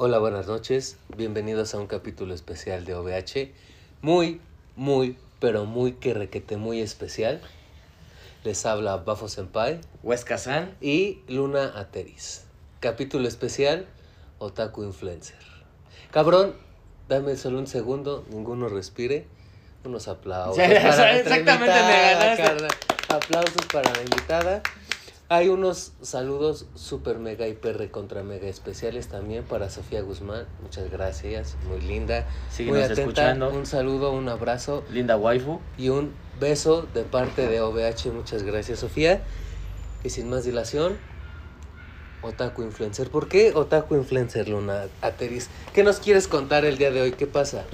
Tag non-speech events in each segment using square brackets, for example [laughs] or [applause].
Hola, buenas noches. Bienvenidos a un capítulo especial de OVH. Muy, muy, pero muy que requete muy especial. Les habla Bafo Senpai Huesca San. y Luna Ateris. Capítulo especial, Otaku Influencer. Cabrón, dame solo un segundo, ninguno respire. Unos aplausos. [laughs] Para exactamente me ganaste. Aplausos para la invitada. Hay unos saludos super mega hiper contra mega especiales también para Sofía Guzmán. Muchas gracias, muy linda. Síguenos muy atenta. escuchando. Un saludo, un abrazo Linda waifu. y un beso de parte de OVH. Muchas gracias, Sofía. Y sin más dilación, Otaku Influencer. ¿Por qué Otaku Influencer, Luna Ateris? ¿Qué nos quieres contar el día de hoy? ¿Qué pasa?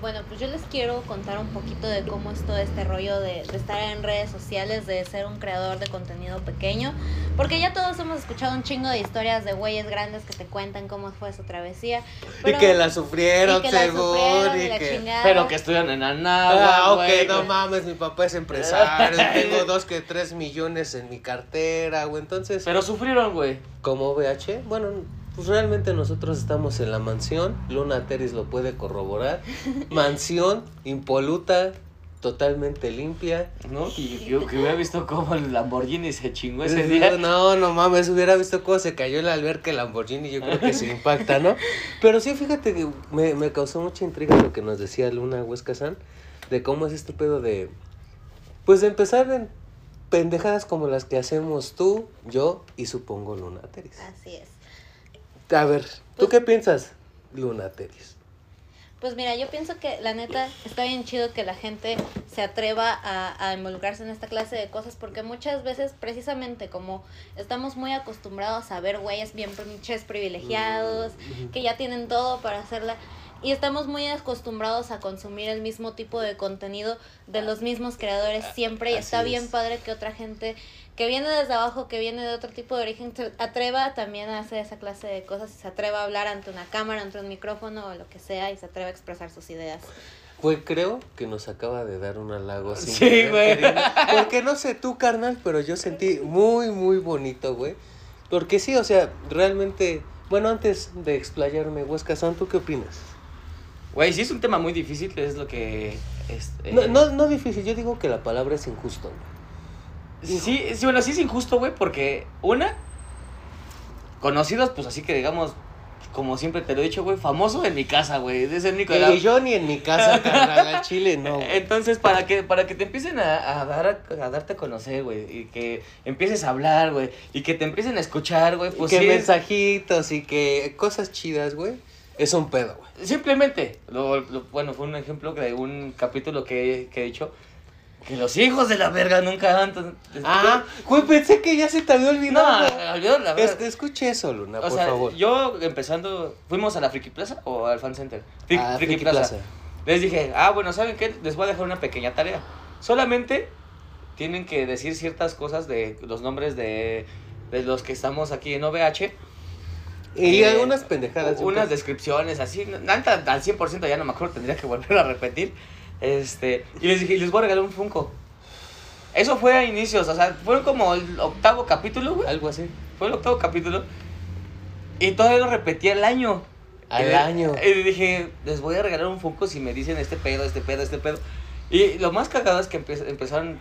Bueno, pues yo les quiero contar un poquito de cómo es todo este rollo de, de estar en redes sociales, de ser un creador de contenido pequeño, porque ya todos hemos escuchado un chingo de historias de güeyes grandes que te cuentan cómo fue su travesía. pero- y que la sufrieron, y que la según. sufrieron y y la que... chingada. Pero que estudian en Ah, Anáhuac, ok, güey, no güey. mames, mi papá es empresario, [laughs] tengo dos que tres millones en mi cartera, güey. Entonces, Pero sufrieron, güey. como VH, bueno, pues realmente nosotros estamos en la mansión, Luna Teris lo puede corroborar. [laughs] Mansión impoluta, totalmente limpia. ¿No? Y yo que hubiera visto cómo el Lamborghini se chingó ese día. [laughs] No, no mames, hubiera visto cómo se cayó el alberca el Lamborghini, yo creo que se [laughs] impacta, ¿no? Pero sí, fíjate que me, me causó mucha intriga lo que nos decía Luna Huesca San, de cómo es este pedo de, pues de empezar en pendejadas como las que hacemos tú, yo y supongo Luna Teris. Así es. A ver, ¿tú Pues- qué piensas, Luna Teris? Pues mira, yo pienso que la neta está bien chido que la gente se atreva a, a involucrarse en esta clase de cosas porque muchas veces precisamente como estamos muy acostumbrados a ver güeyes bien pinches privilegiados, que ya tienen todo para hacerla y estamos muy acostumbrados a consumir el mismo tipo de contenido de los mismos creadores siempre y Así está bien es. padre que otra gente que viene desde abajo, que viene de otro tipo de origen, se atreva también a hacer esa clase de cosas y se atreva a hablar ante una cámara, ante un micrófono o lo que sea y se atreva a expresar sus ideas. Pues creo que nos acaba de dar un halago sin Sí, güey. Porque no sé tú, carnal, pero yo sentí muy, muy bonito, güey. Porque sí, o sea, realmente... Bueno, antes de explayarme, Huesca San, ¿tú qué opinas? Güey, sí es un tema muy difícil, es lo que... es, eh, No, no, no difícil, yo digo que la palabra es injusto, güey. Sí, sí, bueno, sí es injusto, güey, porque una, conocidos, pues así que digamos, como siempre te lo he dicho, güey, famoso en mi casa, güey, es el único... Y yo ni en mi casa, [laughs] carnal, al chile, no. Entonces, para que, para que te empiecen a, a dar, a darte a conocer, güey, y que empieces a hablar, güey, y que te empiecen a escuchar, güey, Y pues que sí es- mensajitos y que cosas chidas, güey. Es un pedo, güey. Simplemente, lo, lo- bueno, fue un ejemplo de un capítulo que, que he dicho, que los hijos de la verga nunca han... Ah, güey, pensé que ya se te había no, olvidado. olvidó la verdad. Este, escuche eso, Luna, O por sea, favor. yo empezando, fuimos a la Friki Plaza o al Fan Center. Ah, Friki, Friki Plaza. Plaza. Les dije, ah, bueno, ¿saben qué? Les voy a dejar una pequeña tarea. Solamente tienen que decir ciertas cosas de los nombres de, de los que estamos aquí en OVH. Y Eh, algunas pendejadas. Unas descripciones así. Nada, al 100% ya no me acuerdo, tendría que volver a repetir. Este, y les dije, les voy a regalar un Funko. Eso fue a inicios, o sea, fue como el octavo capítulo, güey. Algo así. Fue el octavo capítulo. Y todavía lo repetí al año. Al Y- año. Y dije, les voy a regalar un Funko si me dicen este pedo, este pedo, este pedo. Y lo más cagado es que empe- empezaron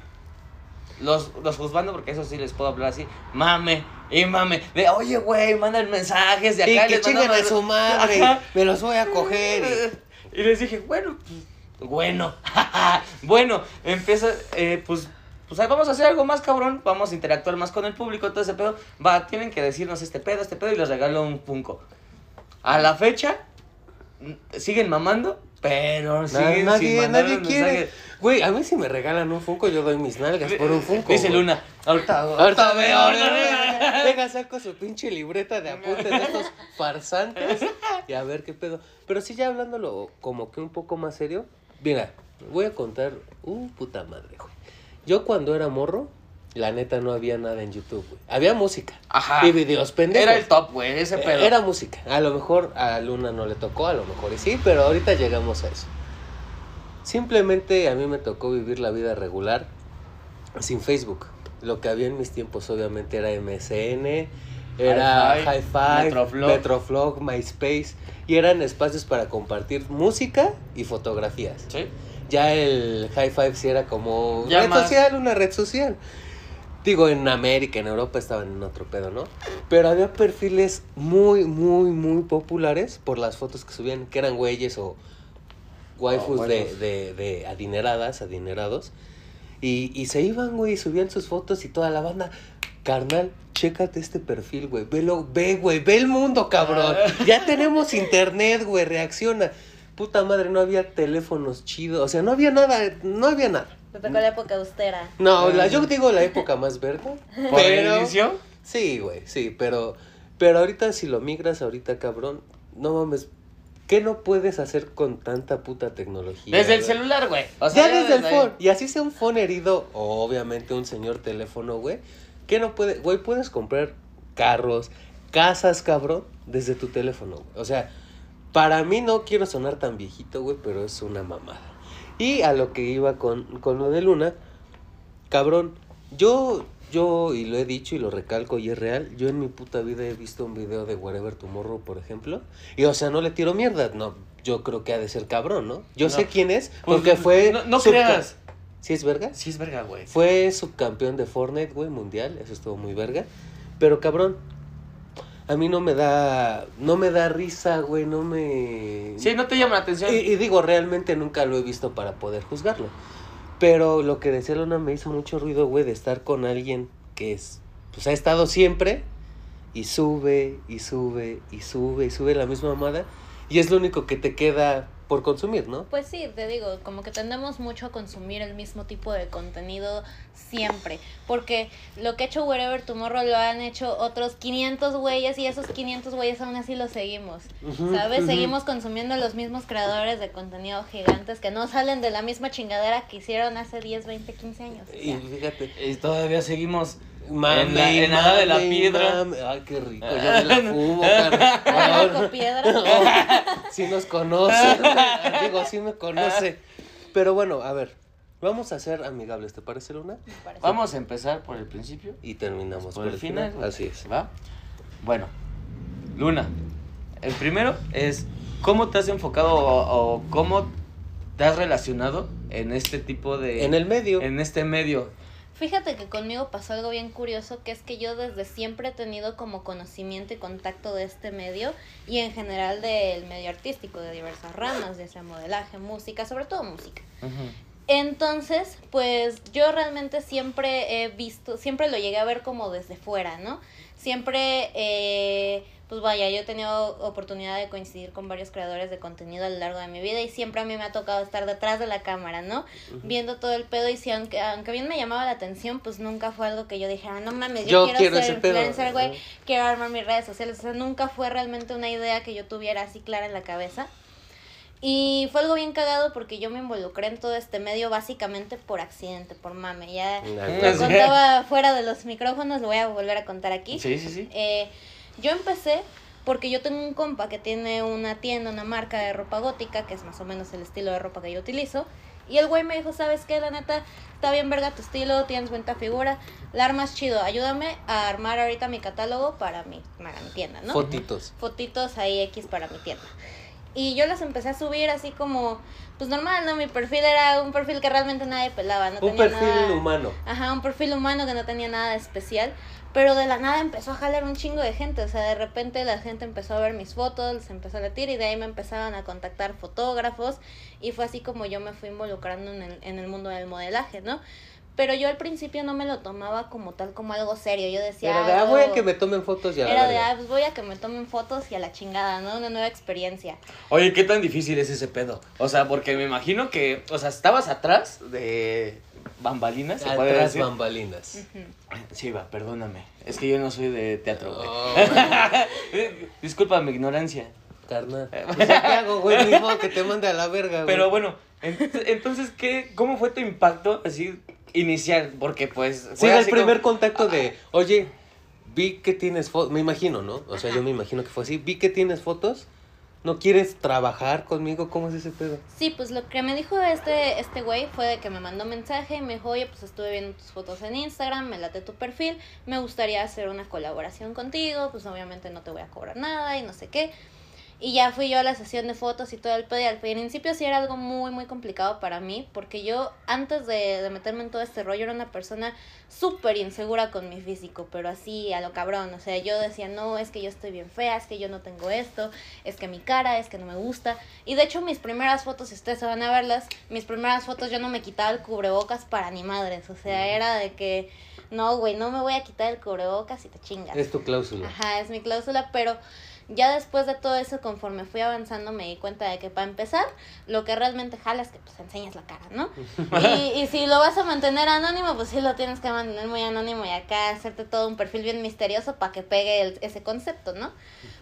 los, los juzgando, porque eso sí les puedo hablar así, mame y mame. De, oye, güey, mandan mensajes de Y acá. que les chinguen a su madre. Ajá. Me los voy a coger. Y [laughs] les dije, bueno, pues, bueno, [laughs] bueno, empieza, eh, pues, pues vamos a hacer algo más cabrón, vamos a interactuar más con el público, todo ese pedo. Va, tienen que decirnos este pedo, este pedo, y les regalo un Funko. A la fecha, mm, siguen mamando, pero sin nadie nadie los quiere. Güey, a mí si me regalan un Funko, yo doy mis nalgas por un Funko. Dice. Luna, ahorita, Ahorita veo. Deja, saco su pinche libreta de apuntes de estos farsantes y a ver qué pedo. Pero sí, ya hablándolo como que un poco más serio, mira, voy a contar, uh, puta madre, güey. Yo cuando era morro, la neta no había nada en YouTube, güey. Había música Ajá. y videos pendejos. Era el top, güey, ese pedo. Era música. A lo mejor a Luna no le tocó, a lo mejor y sí, pero ahorita llegamos a eso. Simplemente a mí me tocó vivir la vida regular sin Facebook. Lo que había en mis tiempos obviamente era MSN, era Hi-Fi, Metroflog. Metroflog, MySpace, y eran espacios para compartir música y fotografías. Sí. Ya el High Five sí era como Ya red más. social, una red social. Digo, en América, en Europa estaban en otro pedo, ¿no? Pero había perfiles muy, muy, muy populares por las fotos que subían, que eran güeyes o waifus Oh, de, de, de adineradas, adinerados. Y, y se iban, güey, y subían sus fotos y toda la banda. Carnal, chécate este perfil, güey. Velo, ve, güey, ve el mundo, cabrón. Ya tenemos internet, güey, reacciona. Puta madre, no había teléfonos chidos. O sea, no había nada, no había nada. Me tocó la época austera. No, la, yo digo la época más verde. ¿Por el Pero. inicio? Sí, güey, sí, pero. Pero ahorita si lo migras ahorita, cabrón, no mames. ¿Qué no puedes hacer con tanta puta tecnología? Desde el celular, güey. O sea, ya desde el phone. Y así sea un phone herido, o obviamente un señor teléfono, güey. ¿Qué no puede? Güey, puedes comprar carros, casas, cabrón, desde tu teléfono, güey. O sea, para mí no quiero sonar tan viejito, güey, pero es una mamada. Y a lo que iba con, con lo de Luna, cabrón, yo, yo, y lo he dicho y lo recalco y es real, yo en mi puta vida he visto un video de Wherever Tomorrow, por ejemplo, y o sea, no le tiro mierda, no, yo creo que ha de ser cabrón, ¿no? Yo No. sé quién es, Pues, porque fue... No, no creas. ¿Sí es verga? Sí, es verga, güey. Fue subcampeón de Fortnite, güey, mundial, eso estuvo muy verga. Pero cabrón, a mí no me da, no me da risa, güey, no me... Sí, no te llama la atención. y, y digo, realmente nunca lo he visto para poder juzgarlo. Pero lo que decía Luna me hizo mucho ruido, güey, de estar con alguien que es, pues ha estado siempre y sube y sube y sube y sube la misma mamada y es lo único que te queda por consumir, ¿no? Pues sí, te digo, como que tendemos mucho a consumir el mismo tipo de contenido siempre. Porque lo que ha hecho Wherever Tomorrow lo han hecho otros 500 güeyes y esos 500 güeyes aún así los seguimos. ¿Sabes? Seguimos consumiendo los mismos creadores de contenido gigantes que no salen de la misma chingadera que hicieron hace 10, 20, 15 años. O Y sea, fíjate, Y todavía seguimos. Mame, En la- en la edad de la piedra. Ay, qué rico. Yo me la [laughs] fumo, Oh, piedra. [laughs] sí nos conoce. [laughs] Digo, sí me conoce. Pero bueno, a ver. Vamos a ser amigables, ¿te parece, Luna? parece. Vamos a empezar por el principio. Y terminamos Por el final. Así es. ¿Va? Bueno, Luna. El primero es cómo te has enfocado o, o cómo te has relacionado en este tipo de. En el medio. En este medio. Fíjate que conmigo pasó algo bien curioso, que es que yo desde siempre he tenido como conocimiento y contacto de este medio y en general del medio artístico, de diversas ramas, ya sea modelaje, música, sobre todo música. Entonces, pues yo realmente siempre he visto, siempre lo llegué a ver como desde fuera, ¿no? Siempre, eh, pues vaya, yo he tenido oportunidad de coincidir con varios creadores de contenido a lo largo de mi vida y siempre a mí me ha tocado estar detrás de la cámara, ¿no? Viendo todo el pedo y si aunque, aunque bien me llamaba la atención, pues nunca fue algo que yo dijera, no mames, yo, Yo quiero, quiero ser ese pedo". influencer, güey, quiero armar mis redes sociales, o sea, nunca fue realmente una idea que yo tuviera así clara en la cabeza. Y fue algo bien cagado porque yo me involucré en todo este medio básicamente por accidente, por mame. Ya lo contaba fuera de los micrófonos, lo voy a volver a contar aquí. Sí, sí, sí. Eh, yo empecé porque yo tengo un compa que tiene una tienda, una marca de ropa gótica, que es más o menos el estilo de ropa que yo utilizo. Y el güey me dijo, ¿sabes qué? La neta, está bien verga tu estilo, tienes buena figura, la armas chido, ayúdame a armar ahorita mi catálogo para mi, para mi tienda, ¿no? Fotitos. fotitos ahí X para mi tienda. Y yo las empecé a subir así como, pues normal, ¿no? Mi perfil era un perfil que realmente nadie pelaba, no Un tenía perfil nada- humano. Ajá, un perfil humano que no tenía nada de especial. Pero de la nada empezó a jalar un chingo de gente. O sea, de repente la gente empezó a ver mis fotos, les empezó a latir y de ahí me empezaban a contactar fotógrafos. Y fue así como yo me fui involucrando en el, en el mundo del modelaje, ¿no? Pero yo al principio no me lo tomaba como tal, como algo serio. Yo decía. Era de, ah, "Ah, voy a no". que me tomen fotos y a la Era de, ah, pues voy a que me tomen fotos y a la chingada, ¿no? Una nueva experiencia. Oye, ¿qué tan difícil es ese pedo? O sea, porque me imagino que, o sea, estabas atrás de bambalinas, se puede decir. bambalinas. Sí, va, perdóname. Es que yo no soy de teatro, güey. Oh, Eh, [laughs] Disculpa mi ignorancia. carnal. Pues, ¿qué hago, güey? Ni modo que te mande a la verga, [laughs] güey. Pero bueno, ent- entonces, ¿qué, ¿cómo fue tu impacto así inicial? Porque pues... Sí, fue el primer como- contacto de, oye, vi que tienes fotos, me imagino, ¿no? O sea, yo me imagino que fue así, vi que tienes fotos, ¿No quieres trabajar conmigo? ¿Cómo es ese pedo? Sí, pues lo que me dijo este este güey fue de que me mandó mensaje y me dijo, oye, pues estuve viendo tus fotos en Instagram, me late tu perfil, me gustaría hacer una colaboración contigo, pues obviamente no te voy a cobrar nada y no sé qué. Y ya fui yo a la sesión de fotos y todo el pedo. Y al principio sí era algo muy, muy complicado para mí. Porque yo, antes de, de meterme en todo este rollo, era una persona súper insegura con mi físico. Pero así, a lo cabrón. O sea, yo decía, no, es que yo estoy bien fea, es que yo no tengo esto, es que mi cara, es que no me gusta. Y de hecho, mis primeras fotos, si ustedes se van a verlas, mis primeras fotos yo no me quitaba el cubrebocas para ni madres. O sea, era de que, no, güey, no me voy a quitar el cubrebocas y te chingas. Es tu cláusula. Ajá, es mi cláusula, pero ya después de todo eso, conforme fui avanzando, me di cuenta de que para empezar, lo que realmente jala es que pues enseñes la cara, ¿no? [laughs] y, y si lo vas a mantener anónimo, pues sí lo tienes que mantener muy anónimo y acá hacerte todo un perfil bien misterioso para que pegue el- ese concepto, ¿no?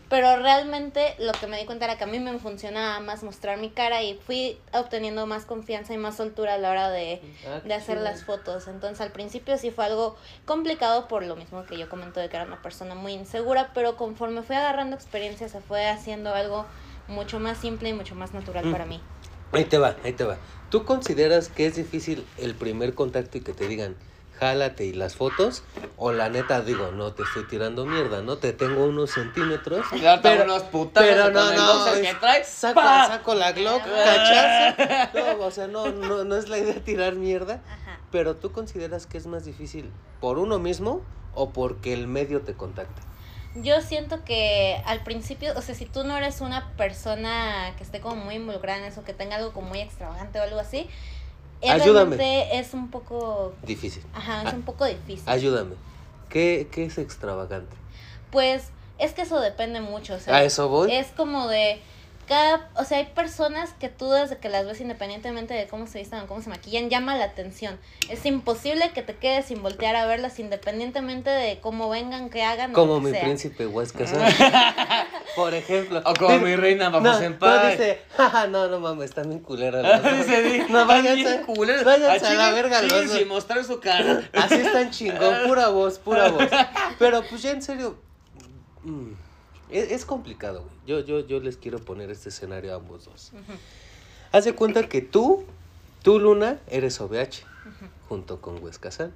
Pero realmente lo que me di cuenta era que a mí me funcionaba más mostrar mi cara y fui obteniendo más confianza y más soltura a la hora de, Ah, de hacer las fotos. Entonces al principio sí fue algo complicado por lo mismo que yo comento de que era una persona muy insegura, pero conforme fui agarrando experiencia se fue haciendo algo mucho más simple y mucho más natural Mm. para mí. Ahí te va, ahí te va. ¿Tú consideras que es difícil el primer contacto y que te digan, jálate y las fotos? O la neta digo, no te estoy tirando mierda, ¿no? Te tengo unos centímetros. Te unos putazos pero no, no, que traes. saco, la Glock, cachazo. No, o sea, no, no, no es la idea tirar mierda. Ajá. Pero tú consideras que es más difícil por uno mismo o porque el medio te contacta. Yo siento que al principio, o sea, si tú no eres una persona que esté como muy involucrada en eso, que tenga algo como muy extravagante o algo así, Ayúdame. es un poco, Difícil. ajá, es un poco difícil. Ayúdame. ¿Qué, qué es extravagante? Pues es que eso depende mucho, o sea, ¿A eso voy? es como de cada, o sea, hay personas que tú desde que las ves independientemente de cómo se vistan o cómo se maquillan, llama la atención. Es imposible que te quedes sin voltear a verlas independientemente de cómo vengan, qué hagan. o Como lo que mi sea. príncipe Huesca. [laughs] Por ejemplo. O como Dice- mi reina, vamos no, en no, paz. dice, jaja, no, no mames, están bien culeras las [laughs] dos". Dice, di, No, "Están váyanse, bien culeros". váyanse a la verga sí, los dos. sin mostrar su cara. Así están chingón, [laughs] pura voz, pura voz. Pero pues ya en serio, mm, es, es complicado, güey. Yo, yo, yo les quiero poner este escenario a ambos dos. Ujú. Haz de cuenta que tú, tú Luna, eres OVH, junto con Huesca San.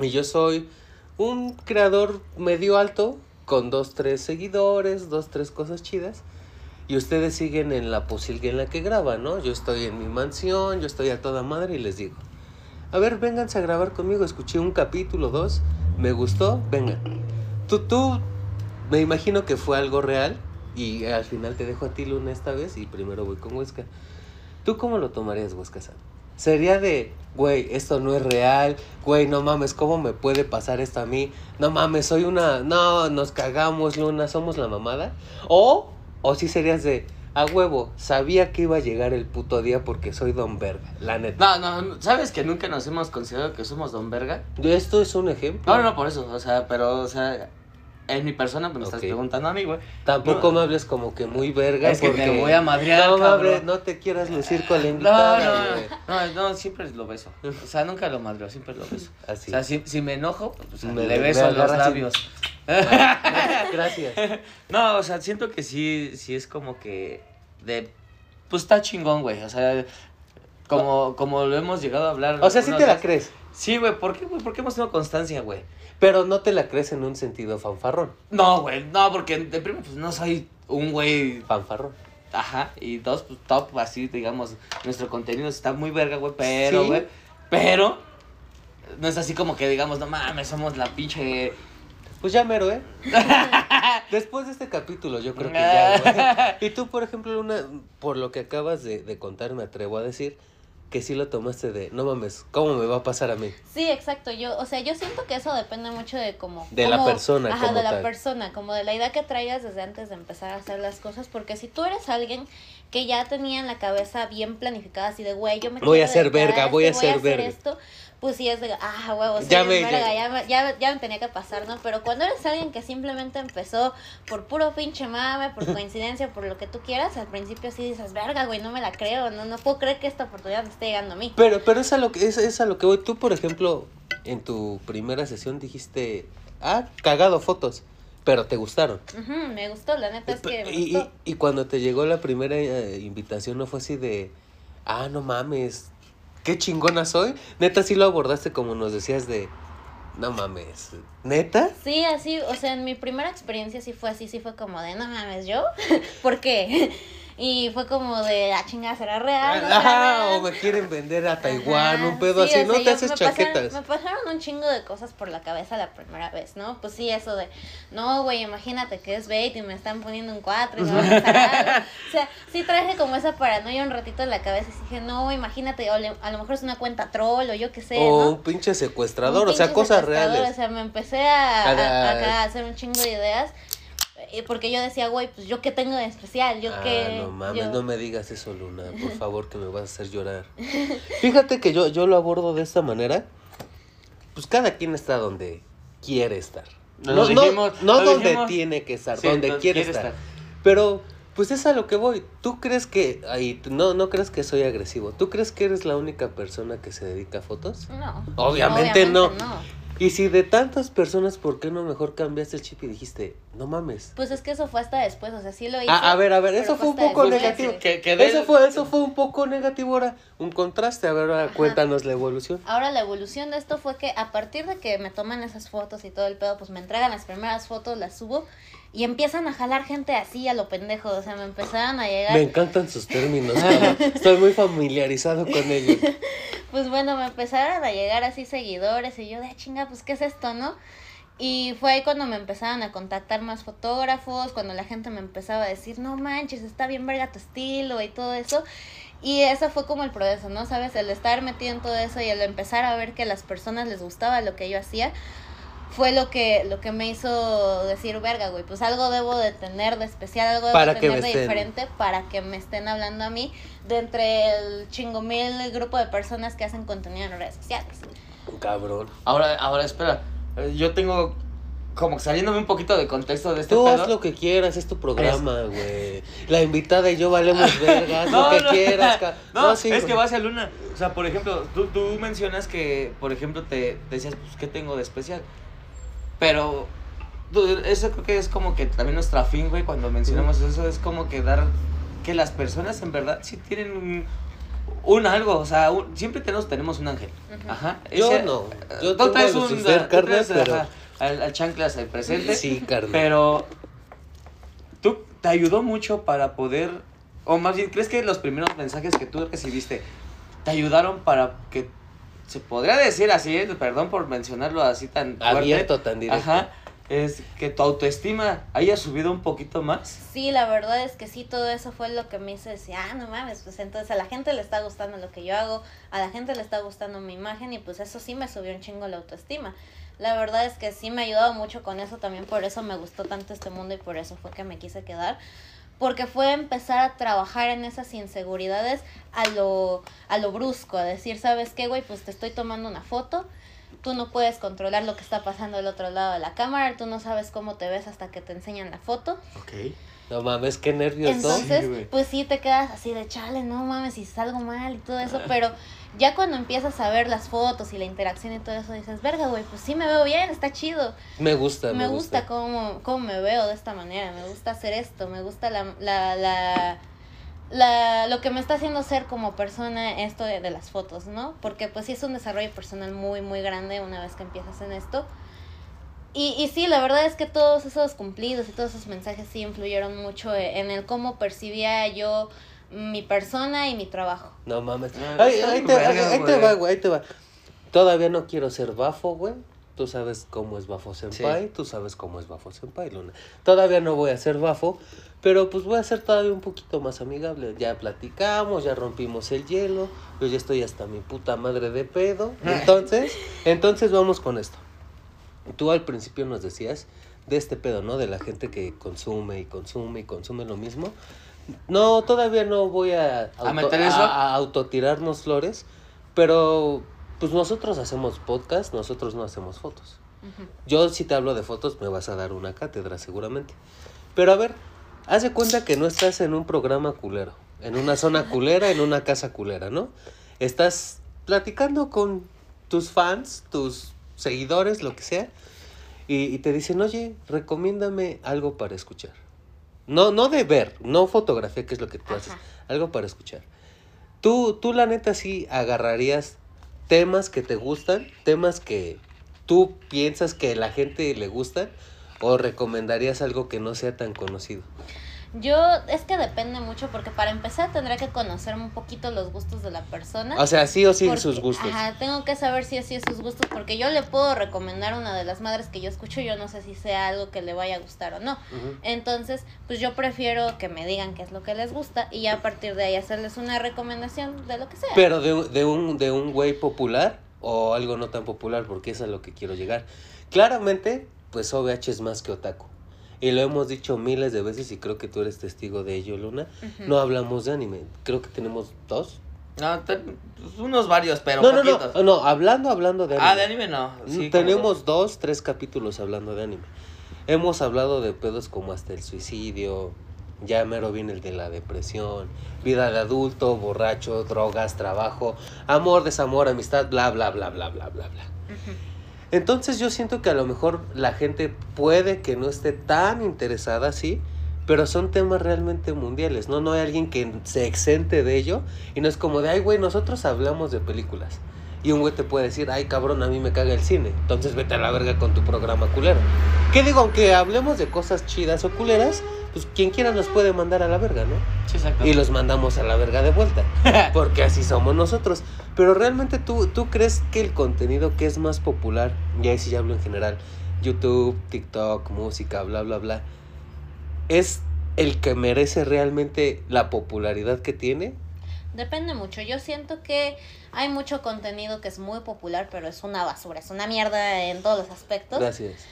Y yo soy un creador medio alto, con dos, tres seguidores, dos, tres cosas chidas. Y ustedes siguen en la posilga en la que graban, ¿no? Yo estoy en mi mansión, yo estoy a toda madre y les digo, a ver, vénganse a grabar conmigo, escuché un capítulo, dos, me gustó, vengan. Tú, tú, me imagino que fue algo real y al final te dejo a ti Luna esta vez y primero voy con Huesca. ¿Tú cómo lo tomarías, Huesca San? Sería de, güey, esto no es real, güey, no mames, ¿cómo me puede pasar esto a mí? No mames, soy una, no, nos cagamos, Luna, somos la mamada. O, o si serías de, a huevo, sabía que iba a llegar el puto día porque soy Don Verga, la neta. No, no, ¿sabes que nunca nos hemos considerado que somos Don Verga? Esto es un ejemplo. No, no, no, por eso, o sea, pero, o sea, en mi persona, pues me estás preguntando a mí, güey. Tampoco No. me hables como que muy verga. Es que porque... te voy a madrear, No, cabrón. no te quieras lucir con la No, invitada, güey. no, no, no, siempre lo beso. O sea, nunca lo madreo, siempre lo beso. [laughs] Así. O sea, si, si me enojo, pues, o sea, Me- le me beso los agarras y- labios. Gracias. [laughs] No, o sea, siento que sí, sí es como que de, pues está chingón, güey, o sea, como, como lo hemos llegado a hablar. O sea, sí te la crees, Sí, güey, ¿por qué, güey? ¿Por qué hemos tenido constancia, güey? pero no te la crees en un sentido fanfarrón. No, güey, no, porque de primero, pues no soy un güey, Fanfarrón. ajá, y dos, pues top, así, digamos, nuestro contenido está muy verga, güey, pero, Sí. güey, pero, no es así como que digamos, no mames, somos la pinche... Pues ya mero, ¿eh? [laughs] Después de este capítulo, yo creo que ya, güey. [laughs] Y tú, por ejemplo, Luna, por lo que acabas de, de contar, me atrevo a decir que sí lo tomaste de, no mames, ¿cómo me va a pasar a mí? Sí, exacto. Yo, o sea, yo siento que eso depende mucho de cómo. De la persona Ajá, como de la tal. persona, como de la idea que traigas desde antes de empezar a hacer las cosas. Porque si tú eres alguien que ya tenía en la cabeza bien planificada, así de, güey, yo me Voy a dedicar verga, voy a ser verga. esto, pues sí es de, ah, huevo, soy Ya me- verga, ya- ya, me- ya, ya me tenía que pasar, ¿no? Pero cuando eres alguien que simplemente empezó por puro pinche mame, por [laughs] coincidencia, por lo que tú quieras, al principio sí dices, verga, güey, no me la creo, no, no puedo creer que esta oportunidad me esté llegando a mí. Pero, pero es a lo que, es, es a lo que voy. Tú, por ejemplo, en tu primera sesión dijiste, ah, cagado fotos. pero te gustaron. Ujú, me gustó, la neta es que me y, gustó. y- y cuando te llegó la primera eh, invitación, ¿no fue así de, ah, no mames, qué chingona soy? Neta, sí lo abordaste como nos decías de, no mames, ¿neta? Sí, así, o sea, en mi primera experiencia sí fue así, sí fue como de, no mames, ¿yo? [laughs] ¿Por qué? Y fue como de, ah, chingada, ¿será real? ¿No Ah, o me quieren vender a Taiwán, Ajá, un pedo sí, así, ¿no? sea, Te haces me pasaron- chaquetas. me pasaron un chingo de cosas por la cabeza la primera vez, ¿no? Pues sí, eso de, no, güey, imagínate que es bait y me están poniendo un 4 y va a [laughs] algo. O sea, sí traje como esa paranoia un ratito en la cabeza y dije, no, imagínate, o le- a lo mejor es una cuenta troll o yo qué sé, o ¿no? un pinche secuestrador, Un o sea, cosas reales. O sea, me empecé a, a- A- acá a hacer un chingo de ideas. Eh, Porque yo decía, güey, pues yo qué tengo de especial, yo ah, qué. no mames, yo- no me digas eso, Luna, por [laughs] favor, que me vas a hacer llorar. [laughs] Fíjate que yo, yo lo abordo de esta manera. Pues cada quien está donde quiere estar. Lo No, no, dijimos, no lo donde dijimos. tiene que estar, Sí, donde quiere, quiere estar. estar. Pero, pues es a lo que voy. ¿Tú crees que, ahí, no, no crees que soy agresivo? ¿Tú crees que eres la única persona que se dedica a fotos? No. Obviamente no. Y si de tantas personas, ¿por qué no mejor cambiaste el chip y dijiste, no mames? Pues es que eso fue hasta después, o sea, sí lo hice. A, a ver, a ver, eso fue un poco después, negativo. Que, que de Eso fue, eso fue un poco negativo ahora. Un contraste. A ver, ahora cuéntanos la evolución. Ahora la evolución de esto fue que a partir de que me toman esas fotos y todo el pedo, pues me entregan las primeras fotos, las subo y empiezan a jalar gente así a lo pendejo, o sea, me empezaron a llegar. Me encantan sus términos. Estoy muy familiarizado con ellos. [laughs] Pues bueno, me empezaron a llegar así seguidores y yo de "Ah, chinga, pues qué es esto, ¿no? Y fue ahí cuando me empezaron a contactar más fotógrafos, cuando la gente me empezaba a decir, no manches, está bien verga tu estilo y todo eso. Y eso fue como el progreso, ¿no? ¿Sabes? El estar metido en todo eso y el empezar a ver que a las personas les gustaba lo que yo hacía, fue lo que, lo que me hizo decir, verga, güey, pues algo debo de tener de especial, algo debo Para de tener de estén- diferente para que me estén hablando a mí de entre el chingo mil grupo de personas que hacen contenido en redes sociales. Cabrón. Ahora, ahora, espera. Eh, Yo tengo como saliéndome un poquito de contexto de este Tú pedo. haz lo que quieras, es tu programa, güey. La invitada y yo valemos verga, haz lo [laughs] No, que no. quieras. No, sí, es que va hacia Luna. O sea, por ejemplo, tú, tú mencionas que, por ejemplo, te, te decías, pues, ¿qué tengo de especial? Pero eso creo que es como que también nuestra fin, güey, cuando mencionamos eso, es como que dar que las personas en verdad sí tienen un, un algo, o sea, un- siempre tenemos, tenemos un ángel. Ujú. Ajá. Yo Ese- no. Yo tú tengo traes un- traes, pero- ajá, al, al chanclas al presente. Sí, carnal. Pero tú te ayudó mucho para poder, o más bien, ¿crees que los primeros mensajes que tú recibiste te ayudaron para que se podría decir así, eh, perdón por mencionarlo así tan fuerte, Abierto, tan directo. Ajá, es que tu autoestima haya subido un poquito más? Sí, la verdad es que sí, todo eso fue lo que me hizo decir, ah, no mames, pues entonces a la gente le está gustando lo que yo hago, a la gente le está gustando mi imagen y pues eso sí me subió un chingo la autoestima. La verdad es que sí me ha ayudado mucho con eso, también por eso me gustó tanto este mundo y por eso fue que me quise quedar. Porque fue empezar a trabajar en esas inseguridades a lo, a lo brusco, a decir, ¿sabes qué, güey? Pues te estoy tomando una foto, tú no puedes controlar lo que está pasando del otro lado de la cámara, tú no sabes cómo te ves hasta que te enseñan la foto. Ok. No mames, qué nervios, ¿no? Entonces, Sí, pues sí te quedas así de chale, no mames, si salgo mal y todo eso, pero ya cuando empiezas a ver las fotos y la interacción y todo eso, dices, verga, güey, pues sí me veo bien, está chido. Me gusta, Me gusta cómo, cómo me veo de esta manera, me gusta hacer esto, me gusta la, la, la, la- lo que me está haciendo ser como persona esto de, de las fotos, ¿no? Porque pues sí es un desarrollo personal muy, muy grande una vez que empiezas en esto. Y, y sí, la verdad es que todos esos cumplidos y todos esos mensajes sí influyeron mucho e, en el cómo percibía yo mi persona y mi trabajo. No mames. Ah, Ahí, está ahí te, verga, ahí te va, güey, ahí te va. Todavía no quiero ser bafo, güey. Tú sabes cómo es Bafo Senpai, tú sabes cómo es Bafo Senpai, Luna. Todavía no voy a ser bafo, pero pues voy a ser todavía un poquito más amigable. Ya platicamos, ya rompimos el hielo, yo ya estoy hasta mi puta madre de pedo. Entonces, entonces vamos con esto. Tú al principio nos decías de este pedo, ¿no? De la gente que consume y consume y consume lo mismo. No, todavía no voy a, ¿A meter eso? a, a autotirarnos flores, pero pues nosotros hacemos podcast, nosotros no hacemos fotos. Yo si te hablo de fotos me vas a dar una cátedra seguramente. Pero a ver, haz de cuenta que no estás en un programa culero, en una zona [laughs] culera, en una casa culera, ¿no? Estás platicando con tus fans, tus seguidores, lo que sea, y, y te dicen, oye, recomiéndame algo para escuchar. No, no de ver, no fotografía, que es lo que tú haces, algo para escuchar. Tú, tú la neta sí agarrarías temas que te gustan, temas que tú piensas que la gente le gustan, o recomendarías algo que no sea tan conocido. Yo, es que depende mucho porque para empezar tendré que conocer un poquito los gustos de la persona. O sea, sí o sí Porque- sus gustos. Ajá, tengo que saber si así es sus gustos, porque yo le puedo recomendar una de las madres que yo escucho, yo no sé si sea algo que le vaya a gustar o no. Entonces, pues yo prefiero que me digan qué es lo que les gusta y ya a partir de ahí hacerles una recomendación de lo que sea. Pero de, de un de un güey popular o algo no tan popular, porque es a lo que quiero llegar. Claramente, pues OVH es más que otaku. Y lo hemos dicho miles de veces y creo que tú eres testigo de ello, Luna. No hablamos de anime. Creo que tenemos dos. No, te- pues, unos varios, pero no, no, poquitos. no, no, hablando, hablando de anime. Ah, de anime no. Sí, como Tenemos dos, tres capítulos hablando de anime. Hemos hablado de pedos como hasta el suicidio, ya mero viene el de la depresión, vida de adulto, borracho, drogas, trabajo, amor, desamor, amistad, bla, bla, bla, bla, bla, bla, bla. Ujú. Entonces yo siento que a lo mejor la gente puede que no esté tan interesada, sí, pero son temas realmente mundiales, ¿no? No hay alguien que se exente de ello y no es como de, ay, güey, nosotros hablamos de películas. Y un güey te puede decir, ay, cabrón, a mí me caga el cine. Entonces vete a la verga con tu programa culero. ¿Qué digo? Aunque hablemos de cosas chidas o culeras, pues quien quiera nos puede mandar a la verga, ¿no? Sí, exacto. Y los mandamos a la verga de vuelta. [laughs] Porque así somos nosotros. Pero realmente tú, tú crees que el contenido que es más popular, y ahí sí ya hablo en general, YouTube, TikTok, música, bla, bla, bla, es el que merece realmente la popularidad que tiene? Depende mucho. Yo siento que hay mucho contenido que es muy popular, pero es una basura, es una mierda en todos los aspectos. Gracias.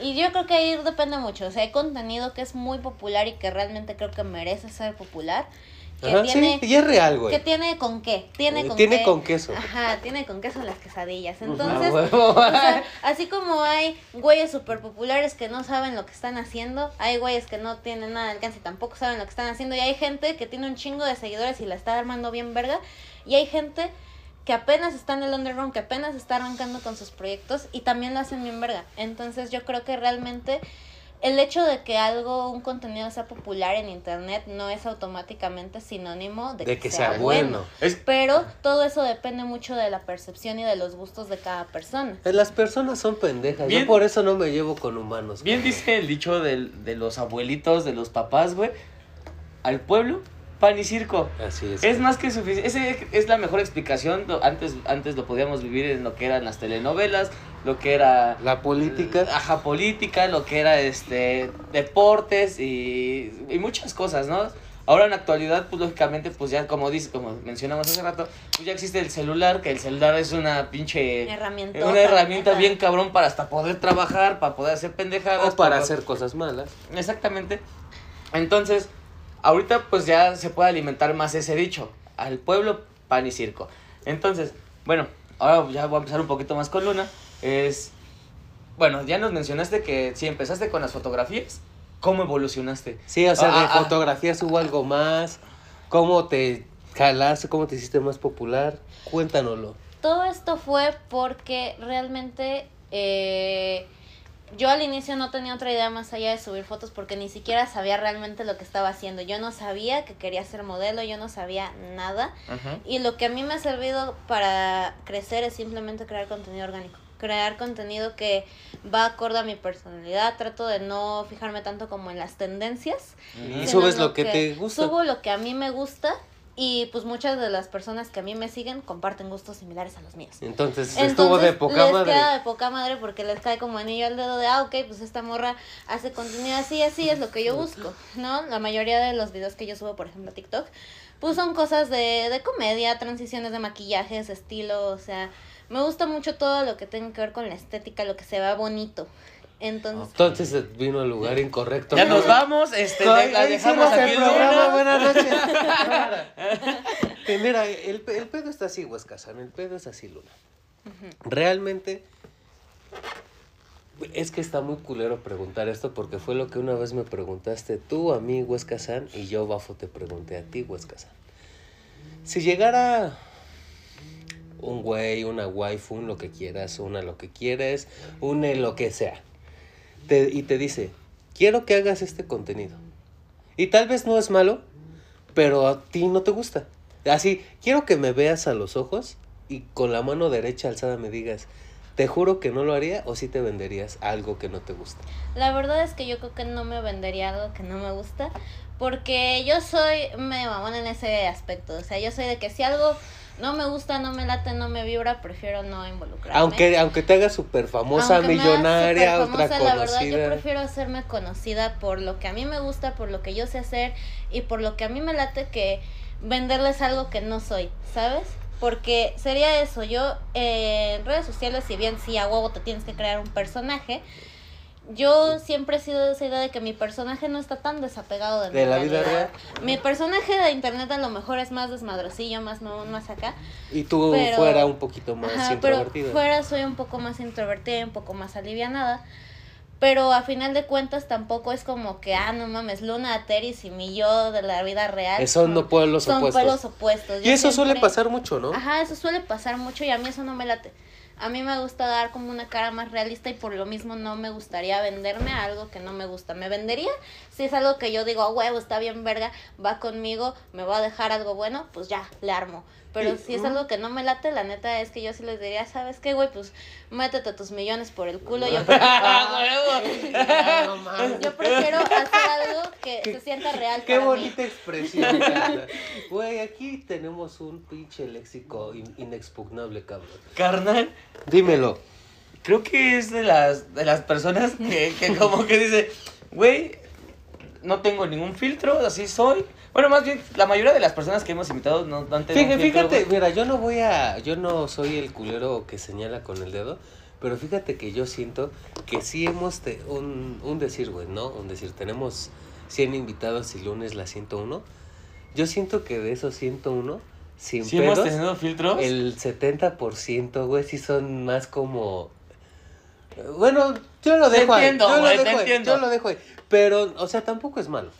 Y, y yo creo que ahí depende mucho. O sea, hay contenido que es muy popular y que realmente creo que merece ser popular. Que Ajá, tiene, sí, y es real, güey. que tiene con qué. Tiene Eh, con tiene qué. con queso. Ajá, tiene con queso las quesadillas. Entonces, Ah, o sea, así como hay güeyes súper populares que no saben lo que están haciendo, hay güeyes que no tienen nada de alcance y tampoco saben lo que están haciendo, y hay gente que tiene un chingo de seguidores y la está armando bien verga, y hay gente que apenas está en el underground, que apenas está arrancando con sus proyectos y también lo hacen bien verga. Entonces yo creo que realmente el hecho de que algo, un contenido sea popular en internet no es automáticamente sinónimo de, De que sea bueno. Es- Pero todo eso depende mucho de la percepción y de los gustos de cada persona. Eh, Las personas son pendejas. Bien. Yo por eso no me llevo con humanos. Bien dice el dicho del- de los abuelitos, de los papás, güey. Al pueblo, pan y circo. Así es. Es más que suficiente. Es la mejor explicación. Antes, antes lo podíamos vivir en lo que eran las telenovelas, lo que era La política. Ajá, política, lo que era este deportes y, y muchas cosas, ¿no? Ahora en la actualidad, pues lógicamente, pues ya como dice, como mencionamos hace rato, pues ya existe el celular, que el celular es una pinche Herramienta. una herramienta bien cabrón para hasta poder trabajar, para poder hacer pendejadas. O para hacer cosas malas. Exactamente. Entonces, ahorita pues ya se puede alimentar más ese dicho. Al pueblo, pan y circo. Entonces, bueno, ahora ya voy a empezar un poquito más con Luna. Es, bueno, ya nos mencionaste que si empezaste con las fotografías, ¿cómo evolucionaste? Sí, o sea, Ah, de ah, ah. fotografías hubo algo más. ¿Cómo te jalaste? ¿Cómo te hiciste más popular? Cuéntanoslo. Todo esto fue porque realmente eh, yo al inicio no tenía otra idea más allá de subir fotos porque ni siquiera sabía realmente lo que estaba haciendo. Yo no sabía que quería ser modelo, yo no sabía nada. Y lo que a mí me ha servido para crecer es simplemente crear contenido orgánico. Crear contenido que va acorde a mi personalidad. Trato de no fijarme tanto como en las tendencias. Y subes lo que te gusta. Subo lo que a mí me gusta. Y pues muchas de las personas que a mí me siguen comparten gustos similares a los míos. Entonces, estuvo de poca les madre. queda de poca madre porque les cae como anillo al dedo de, ah, ok, pues esta morra hace contenido así, así es lo que yo busco, ¿no? La mayoría de los videos que yo subo, por ejemplo, a TikTok, pues son cosas de, de comedia, transiciones de maquillajes, estilo, o sea, me gusta mucho todo lo que tenga que ver con la estética, lo que se vea bonito. Entonces, Entonces vino al lugar incorrecto. Ya nos vamos, este, Ay, la dejamos aquí el en programa. Luna. Buenas noches. Mira, el, pe- el pedo está así, Huescasan. El pedo es así, Luna. Realmente. Es que está muy culero preguntar esto porque fue lo que una vez me preguntaste tú a mí, Huescasan, y yo, Bafo, te pregunté a ti, Huescasan. Si llegara un güey, una waifu, un lo que quieras, una lo que quieres, une lo que sea. Y te dice, quiero que hagas este contenido. Y tal vez no es malo, pero a ti no te gusta. Así, quiero que me veas a los ojos y con la mano derecha alzada me digas, te juro que no lo haría o sí te venderías algo que no te gusta. La verdad es que yo creo que no me vendería algo que no me gusta. Porque yo soy medio mamón en ese aspecto. O sea, yo soy de que si algo no me gusta, no me late, no me vibra, prefiero no involucrarme. Aunque, aunque te hagas súper famosa, Aunque me millonaria, superfamosa, otra La verdad, yo conocida. prefiero hacerme conocida por lo que a mí me gusta, por lo que yo sé hacer y por lo que a mí me late que venderles algo que no soy, ¿sabes? Porque sería eso, yo eh, en redes sociales, si bien sí a huevo te tienes que crear un personaje, yo siempre he sido de esa idea de que mi personaje no está tan desapegado de, la vida real. Mi personaje de internet a lo mejor es más desmadrocillo, más mamón, más acá. Y tú Pero- fuera un poquito más Ajá, pero fuera soy un poco más introvertida y un poco más alivianada. Pero a final de cuentas tampoco es como que, ah, no mames, Luna, Teris y mi yo de la vida real. Eh, Son no pueblos son opuestos. pueblos opuestos. Y eso suele pasar mucho, ¿no? Ajá, eso suele pasar mucho y a mí eso no me late. A mí me gusta dar como una cara más realista y por lo mismo no me gustaría venderme a algo que no me gusta. Me vendería si es algo que yo digo, "Ah, huevo, está bien verga, va conmigo, me va a dejar algo bueno, pues ya, le armo. Pero Sí, si es algo que no me late, la neta es que yo sí les diría, ¿sabes qué, güey? Pues métete tus millones por el culo. Yo prefiero, [laughs] Ah, no mames. yo prefiero hacer algo que se sienta real Qué para bonita mí. expresión. Güey, aquí tenemos un pinche léxico in- inexpugnable, cabrón. Carnal, Dímelo. creo que es de las, de las personas que, que como que dice, güey, no tengo ningún filtro, así soy. Bueno, más bien, la mayoría de las personas que hemos invitado no, no han tenido Fíjate, un fíjate, mira, yo no voy a, yo no soy el culero que señala con el dedo, pero fíjate que yo siento que sí hemos, te- un, un decir, güey, ¿no? Un decir, tenemos 100 invitados y lunes la 101. Yo siento que de esos 101, sin ¿Sí hemos tenido filtros? el 70%, güey, sí son más como... Bueno, yo lo Te dejo ahí, yo lo güey, te dejo ahí, entiendo. yo lo dejo ahí. Pero, o sea, tampoco es malo.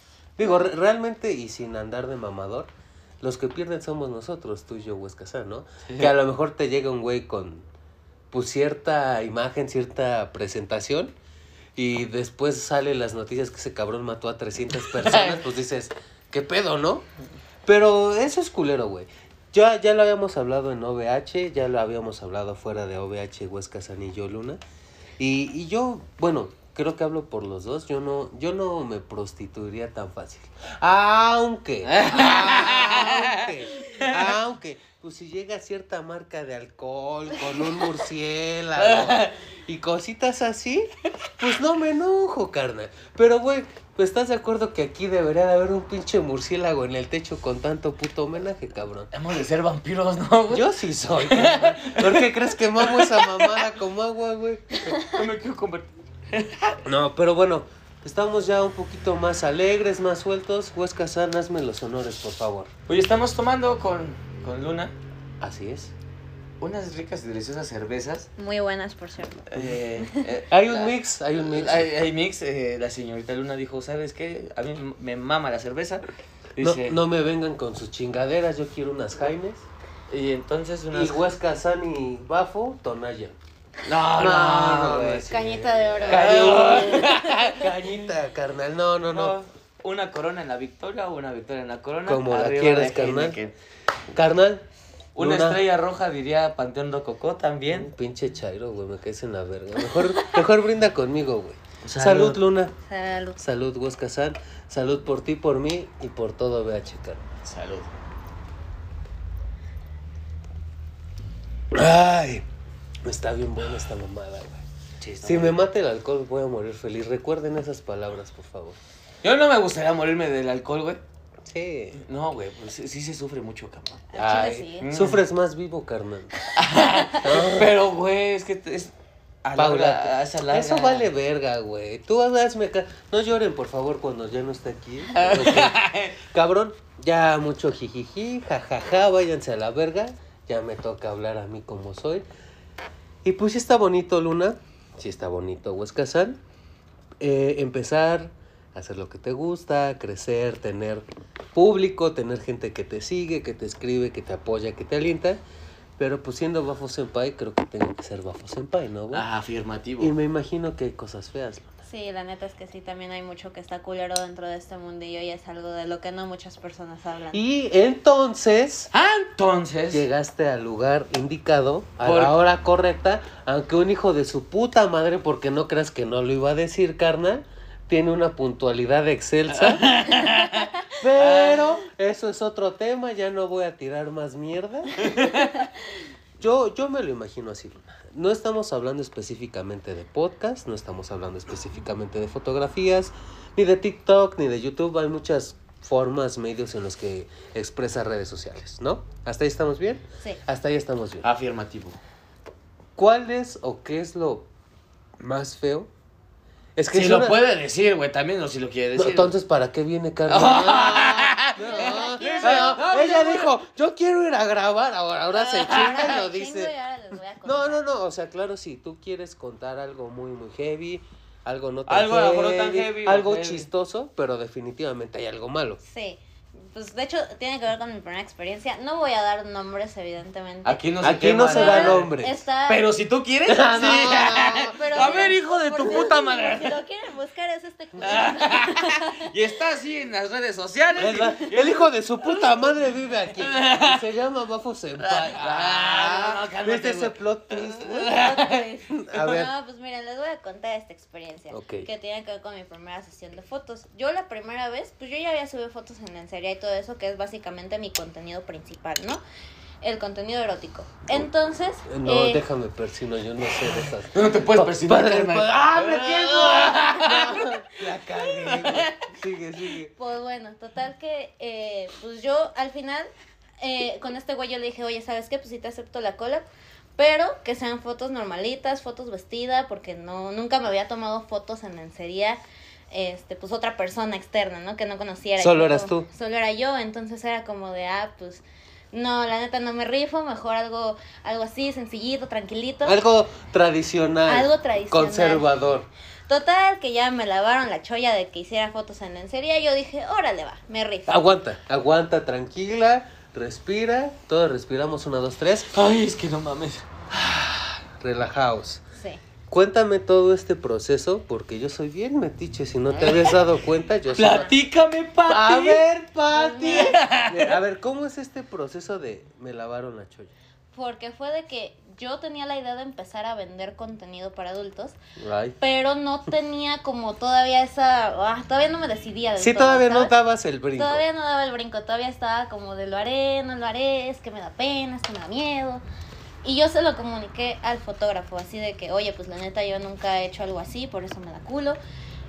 Digo, re- realmente, y sin andar de mamador, los que pierden somos nosotros, tú y yo, Huescasán, ¿no? Sí. Que a lo mejor te llega un güey con, pues, cierta imagen, cierta presentación, y después salen las noticias que ese cabrón mató a 300 personas, pues dices, ¿qué pedo, no? Pero eso es culero, güey. Ya, ya lo habíamos hablado en OVH, ya lo habíamos hablado fuera de OVH, Huesca, San y yo, Luna. Y, y yo, bueno, creo que hablo por los dos. Yo no, yo no me prostituiría tan fácil. Aunque, [laughs] aunque, aunque, pues si llega cierta marca de alcohol con un murciélago y cositas así, pues no me enojo, carnal. Pero, güey, pues estás de acuerdo que aquí debería de haber un pinche murciélago en el techo con tanto puto homenaje, cabrón. Hemos de ser vampiros, ¿no, güey? Yo sí soy, carnal. ¿Por qué crees que mamo esa mamada como agua, güey? No me quiero convertir. No, pero bueno, estamos ya un poquito más alegres, más sueltos. Huesca San, hazme los honores, por favor. Oye, estamos tomando con, con Luna Así es. unas ricas y deliciosas cervezas. Muy buenas, por cierto. Eh, [laughs] eh, Hay un la- mix, hay un mix. Hay, hay mix. eh, la señorita Luna dijo, ¿sabes qué? A mí me mama la cerveza. No, no me vengan con sus chingaderas, yo quiero unas Jaimes. Y entonces unas... Y Huesca San y Bafo, Tonaya. No, no, no, sí. Cañita de oro. Cañita. Cañita, carnal, no, no, no. No, Una corona en la victoria o una victoria en la corona. Como la de carnal. Heineken. Carnal. Una Luna. estrella roja diría Panteón Rococó Un también. pinche chairo, güey, me caes en la verga. Mejor, mejor brinda conmigo, güey. Salud. Salud, Luna. Salud. Salud, Huesca San. Salud por ti, por mí y por todo VH, carnal. Salud. Ay, está bien buena esta mamada, güey. Sí, Si me mata el alcohol, voy a morir feliz. Recuerden esas palabras, por favor. Yo no me gustaría morirme del alcohol, güey. Sí. No, güey, pues sí, sí se sufre mucho, cabrón. Ay, sí. Mm. sufres más vivo, carnal. [laughs] Pero, güey, es que es... a Paula, larga- esa larga- Eso vale verga, güey. Tú hazme ca- No lloren, por favor, cuando ya no esté aquí. [laughs] cabrón, ya mucho jijiji, jajaja, váyanse a la verga. Ya me toca hablar a mí como soy. Y pues sí está bonito, Luna. Sí está bonito, Huesca San. Eh, empezar a hacer lo que te gusta, crecer, tener público, tener gente que te sigue, que te escribe, que te apoya, que te alienta. Pero pues siendo Bafo Senpai, creo que tengo que ser Bafo Senpai, ¿no, güey? Ah, afirmativo. Y me imagino que hay cosas feas. Luna. Sí, la neta es que sí, también hay mucho que está culero dentro de este mundillo y es algo de lo que no muchas personas hablan. Y entonces Ah, entonces. llegaste al lugar indicado, a Por- la hora correcta, aunque un hijo de su puta madre, porque no creas que no lo iba a decir, carnal, tiene una puntualidad excelsa. [laughs] Pero eso es otro tema, ya no voy a tirar más mierda. Yo, yo me lo imagino así, Luna. No estamos hablando específicamente de podcast, no estamos hablando específicamente de fotografías, ni de TikTok, ni de YouTube. Hay muchas formas, medios en los que expresa redes sociales, ¿no? ¿Hasta ahí estamos bien? Sí. Hasta ahí estamos bien. Afirmativo. ¿Cuál es o qué es lo más feo? Es que Si es lo una- puede decir, güey, también no si lo quiere No, decir. entonces, ¿para qué viene Carmen? Ah, no, ah, ella dijo, yo quiero ir a grabar, ahora, ahora se chinga y lo dice. Y ahora les voy a No, contar. no, no, o sea, claro, si tú quieres contar algo muy, muy heavy, algo no tan Algo a lo heavy, mejor no tan heavy algo heavy. chistoso, pero definitivamente hay algo malo. Sí. Pues de hecho tiene que ver con mi primera experiencia. No voy a dar nombres, evidentemente. Aquí no se Aquí no se da nombre. Está... Pero si tú quieres, [laughs] Ah, sí. no, pero a ver, hijo de tu si- puta madre. Si lo quieren buscar es este [laughs] culero. y está así en las redes sociales. El hijo de su puta madre vive aquí. y se llama Bafo Senpai. Ah, no, no, Ah, cálmate, ¿Viste ese plot twist? A ver. No, pues miren, les voy a contar esta experiencia Ok. que tiene que ver con mi primera sesión de fotos. Yo la primera vez, pues yo ya había subido fotos en lencería y todo eso, que es básicamente mi contenido principal, ¿no? El contenido erótico. Entonces, No, eh, déjame persino, yo no sé de esas. [laughs] No te puedes pa- ¡Ah, me tengo! [laughs] La cagué. Sigue, sigue. Pues bueno, total que, eh, pues yo al final, eh, con este güey yo le dije, oye, ¿sabes qué? Pues sí te acepto la cola, pero que sean fotos normalitas, fotos vestida, porque no, nunca me había tomado fotos en lencería, este, pues otra persona externa, ¿no? Que no conociera. Solo eras tú. Solo era yo, entonces era como de, ah, pues, no, la neta no me rifo, mejor algo, algo así, sencillito, tranquilito. Algo tradicional. Algo tradicional. Conservador. Total, que ya me lavaron la cholla de que hiciera fotos en lencería, yo dije, órale va, me rifo. Aguanta, aguanta, tranquila, respira. Todos respiramos, una, dos, tres. Ay, es que no mames. Relajaos. Cuéntame todo este proceso, porque yo soy bien metiche. Si no te habías [laughs] dado cuenta, yo soy. Platícame, papi. A ver, Pati. [laughs] A ver, ¿cómo es este proceso de me lavaron la cholla? Porque fue de que yo tenía la idea de empezar a vender contenido para adultos, Ay. pero no tenía como todavía esa... ah, todavía no me decidía del Sí, todo, todavía no dabas el brinco. Todavía no daba el brinco, todavía estaba como de lo haré, no lo haré, es que me da pena, es que me da miedo. Y yo se lo comuniqué al fotógrafo, así de que, oye, pues la neta yo nunca he hecho algo así, por eso me da culo.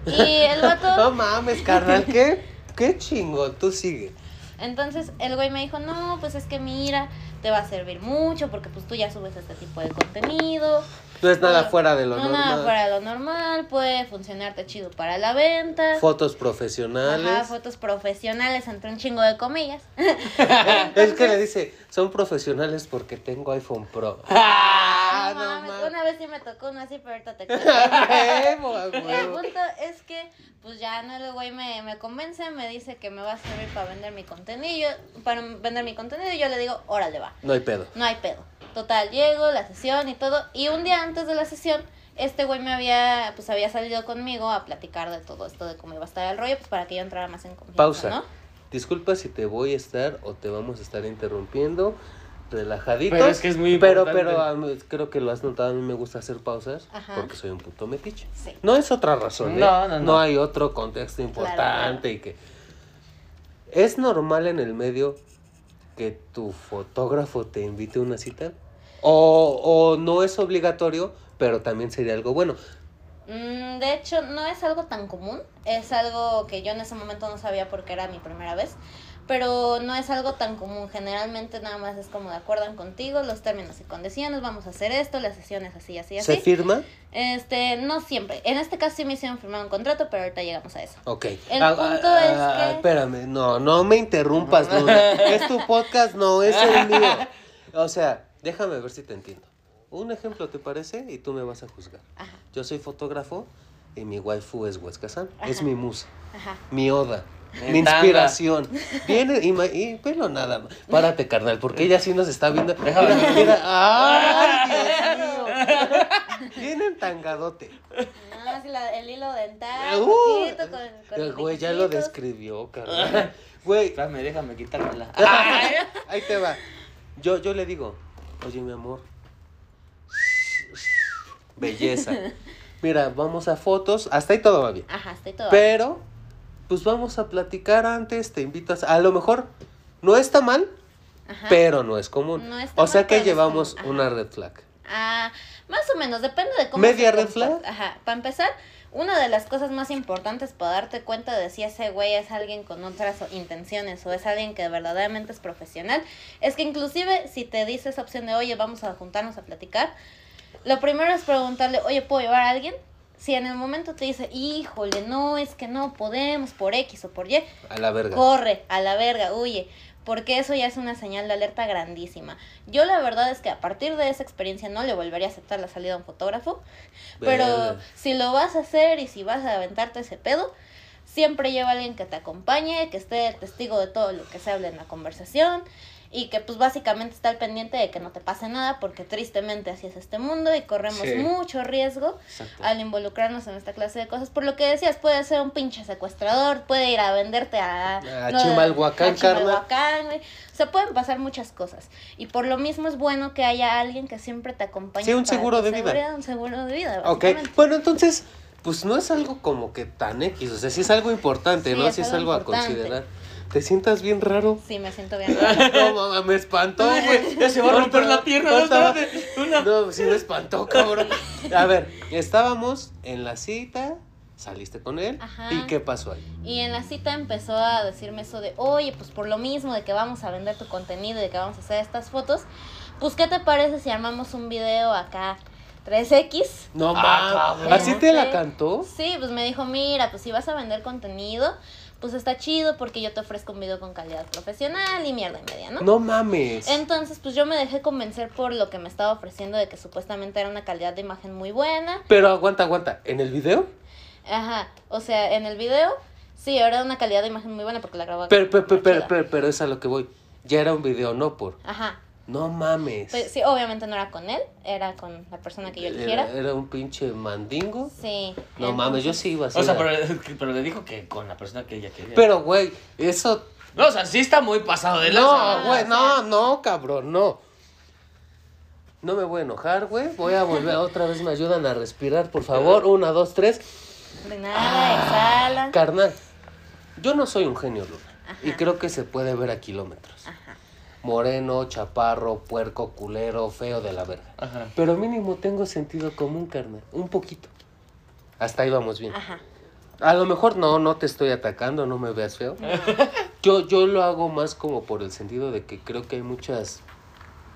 Y el [laughs] vato... No mames, carnal, [laughs] qué, qué chingo, tú sigue. Entonces el güey me dijo, no, pues es que mira, te va a servir mucho porque pues tú ya subes este tipo de contenido. No es nada fuera de lo no, normal. nada fuera de lo normal, puede funcionarte chido para la venta. Fotos profesionales. Ajá, fotos profesionales entre un chingo de comillas. [laughs] es que le dice, son profesionales porque tengo iPhone Pro. [laughs] No mames, mames. una vez sí me tocó uno así, pero ahorita te [laughs] cuento. A [laughs] El punto es que, pues ya no, el güey me, me convence, me dice que me va a servir para vender mi contenido, para vender mi contenido, y yo le digo, órale va. No hay pedo. No hay pedo. Total, llego, la sesión y todo. Y un día antes de la sesión, este güey me había, pues había salido conmigo a platicar de todo esto, de cómo iba a estar el rollo, pues para que yo entrara más en confianza, Pausa. ¿no? Disculpa si te voy a estar o te vamos a estar interrumpiendo. Relajaditos. Pero es que es muy Pero, importante. pero creo que lo has notado, a mí me gusta hacer pausas Ajá. porque soy un puto metiche. Sí. No es otra razón, ¿eh? No, no, no. hay otro contexto importante claro. y que... ¿Es normal en el medio que tu fotógrafo te invite a una cita? O, o no es obligatorio, pero también sería algo bueno. Mm, de hecho, no es algo tan común. Es algo que yo en ese momento no sabía porque era mi primera vez. Pero no es algo tan común. Generalmente nada más es como de acuerdan contigo los términos y condiciones. Vamos a hacer esto, las sesiones así, así, ¿Se así. firma? Este, no siempre. En este caso sí me hicieron firmar un contrato, pero ahorita llegamos a eso. Ok. El Ah, punto ah, es ah, que- Espérame, no, no me interrumpas, Luna. [laughs] es tu podcast, no, es el mío. O sea, déjame ver si te entiendo. Un ejemplo, ¿te parece? Y tú me vas a juzgar. Ajá, Yo soy fotógrafo y mi waifu es Huesca San. Es mi musa, ajá. mi oda. Mi inspiración. Viene y, y velo nada más. Párate, carnal, porque ella sí nos está viendo. Déjame. Mira, mira. ¡Ay, [laughs] Dios mío! Viene en tangadote. Ah, sí, la- el hilo dental, Uh, poquito, con, con el güey ya lo describió, carnal. Güey, Espérame, déjame quitármela. [laughs] ahí te va. Yo, yo le digo, oye, mi amor. Belleza. [laughs] Mira, vamos a fotos. Hasta ahí todo va bien. Ajá, estoy todo. Pero, pues vamos a platicar antes. Te invitas. A lo mejor no está mal, Ajá. pero no es común. No o sea que llevamos una red flag. Ah, más o menos, depende de cómo. ¿Media red flag? Ajá, para empezar, una de las cosas más importantes para darte cuenta de si ese güey es alguien con otras intenciones o es alguien que verdaderamente es profesional, es que inclusive si te dice esa opción de, oye, vamos a juntarnos a platicar, lo primero es preguntarle, oye, ¿puedo llevar a alguien? Si en el momento te dice, híjole, no, es que no podemos por X o por Y, A la verga. corre a la verga, huye, porque eso ya es una señal de alerta grandísima. Yo la verdad es que a partir de esa experiencia no le volvería a aceptar la salida a un fotógrafo, pero Verga. si lo vas a hacer y si vas a aventarte ese pedo, siempre lleva a alguien que te acompañe, que esté testigo de todo lo que se habla en la conversación y que pues básicamente está al pendiente de que no te pase nada porque tristemente así es este mundo y corremos Sí. mucho riesgo Exacto. al involucrarnos en esta clase de cosas. Por lo que decías, puede ser un pinche secuestrador, puede ir a venderte a... A Chimalhuacán, a Chimalhuacán. O sea, pueden pasar muchas cosas. Y por lo mismo es bueno que haya alguien que siempre te acompañe. Sí, un seguro de vida. Un seguro de vida, Ok, bueno, entonces, pues no es algo como que tan X, o sea, sí es algo importante, Sí, ¿no? es Sí es algo algo a considerar. ¿Te sientas bien raro? Sí, me siento bien. [laughs] No, mamá, me espantó, güey. Ya se va a romper la pierna, no. Una. No, sí me espantó, cabrón. A ver, estábamos en la cita, saliste con él, Ajá. ¿y qué pasó ahí? Y en la cita empezó a decirme eso de, oye, pues por lo mismo de que vamos a vender tu contenido y de que vamos a hacer estas fotos, pues ¿qué te parece si armamos un video acá 3X? No, Ah, mames. ¿así te la cantó? Sí, pues me dijo, mira, pues si vas a vender contenido, pues está chido porque yo te ofrezco un video con calidad profesional y mierda y media, ¿no? No mames. Entonces, pues yo me dejé convencer por lo que me estaba ofreciendo de que supuestamente era una calidad de imagen muy buena. Pero aguanta, aguanta, ¿en el video? Ajá, o sea, en el video, sí, era una calidad de imagen muy buena porque la grababa. Pero, pero, pero, pero, pero, pero es a lo que voy. Ya era un video, no por. Ajá, No mames. pues, sí, obviamente no era con él, era con la persona que yo eligiera. Era, era un pinche mandingo. Sí. No mames, yo sí iba a O sea, pero, pero le dijo que con la persona que ella quería. Pero, güey, eso. No, o sea, sí está muy pasado de lanza. No, güey, o no, no, cabrón, no. No me voy a enojar, güey. Voy a volver. [laughs] Otra vez me ayudan a respirar, por favor. Una, dos, tres. De nada, exhala. Carnal, yo no soy un genio, Luna. Ajá. Y creo que se puede ver a kilómetros. Ajá. Moreno, chaparro, puerco, culero, feo de la verga. Ajá. Pero mínimo tengo sentido común, carnal. Un poquito. Hasta ahí vamos bien. Ajá. A lo mejor no, no te estoy atacando, no me veas feo. [laughs] Yo, yo lo hago más como por el sentido de que creo que hay muchas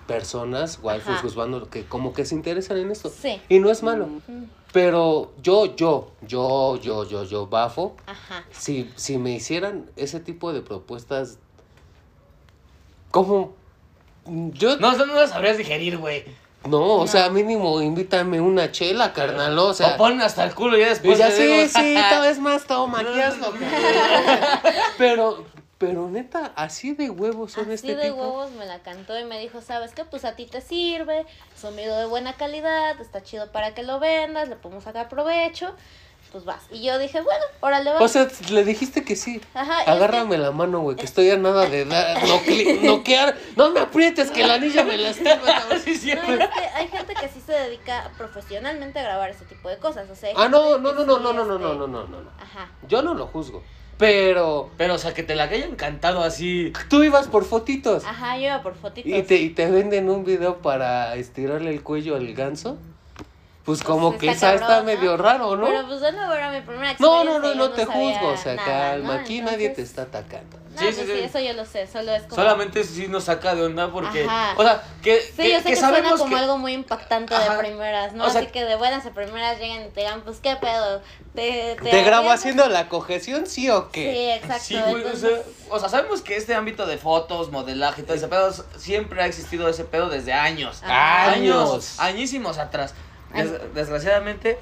personas, waifus, juzgando, que como que se interesan en esto. Sí. Y no es malo. Mm, Pero yo, yo, yo, yo, yo, yo, bafo, Ajá. si, si me hicieran ese tipo de propuestas, como... Yo No, no lo sabrías digerir, güey. No, o sea, mínimo invítame una chela, carnal, o sea. o ponen hasta el culo y ya y después. ya te sí, digo, sí, tal vez más toma, aquí hazlo, carnal. Pero, pero neta, así de huevos son Así este de tipo. huevos me la cantó y me dijo, ¿sabes qué? Pues a ti te sirve, es un video de buena calidad, está chido para que lo vendas, le podemos sacar provecho, pues vas. Y yo dije, bueno, órale, va. O sea, le dijiste que sí. Ajá, Agárrame la mano, güey, que estoy a nada de dar, nocle- noquear. No me aprietes, que la niña me. [laughs] Sí, sí. No, es que hay gente que sí se dedica profesionalmente a grabar ese tipo de cosas, o sea... Ah, no, no, no, no, no, no, no, este, no, no, no, no, no. Ajá. Yo no lo juzgo. Pero Pero, o sea, que te la hayan cantado así. tú ibas por fotitos. Ajá, yo iba por fotitos. Y te, y te venden un video para estirarle el cuello al ganso. Pues como Pues que está esa está medio ¿no? raro, ¿no? Pero pues de nuevo era mi primera No, experiencia. no, no, yo no te juzgo, o sea, nada, calma, ¿no? aquí nadie te está atacando. No, Sí, pues sí, sí, sí. eso yo lo sé, solo es como... Solamente sí nos saca de onda porque. Ajá. O sea, que. Sí, yo sé que, suena sabemos como que- algo muy impactante Ajá. de primeras, ¿no? O sea- Así que de buenas a primeras llegan y te digan, pues, ¿qué pedo? ¿Te, ¿Te grabo arriesgas? haciendo la cogeción, sí o Sí, qué? exacto. Sí, güey, o, sea, entonces- o sea, sabemos que este ámbito de fotos, modelaje y todo ese pedo, siempre ha existido ese pedo desde años. Ajá. Años. Añísimos atrás. Des- desgraciadamente,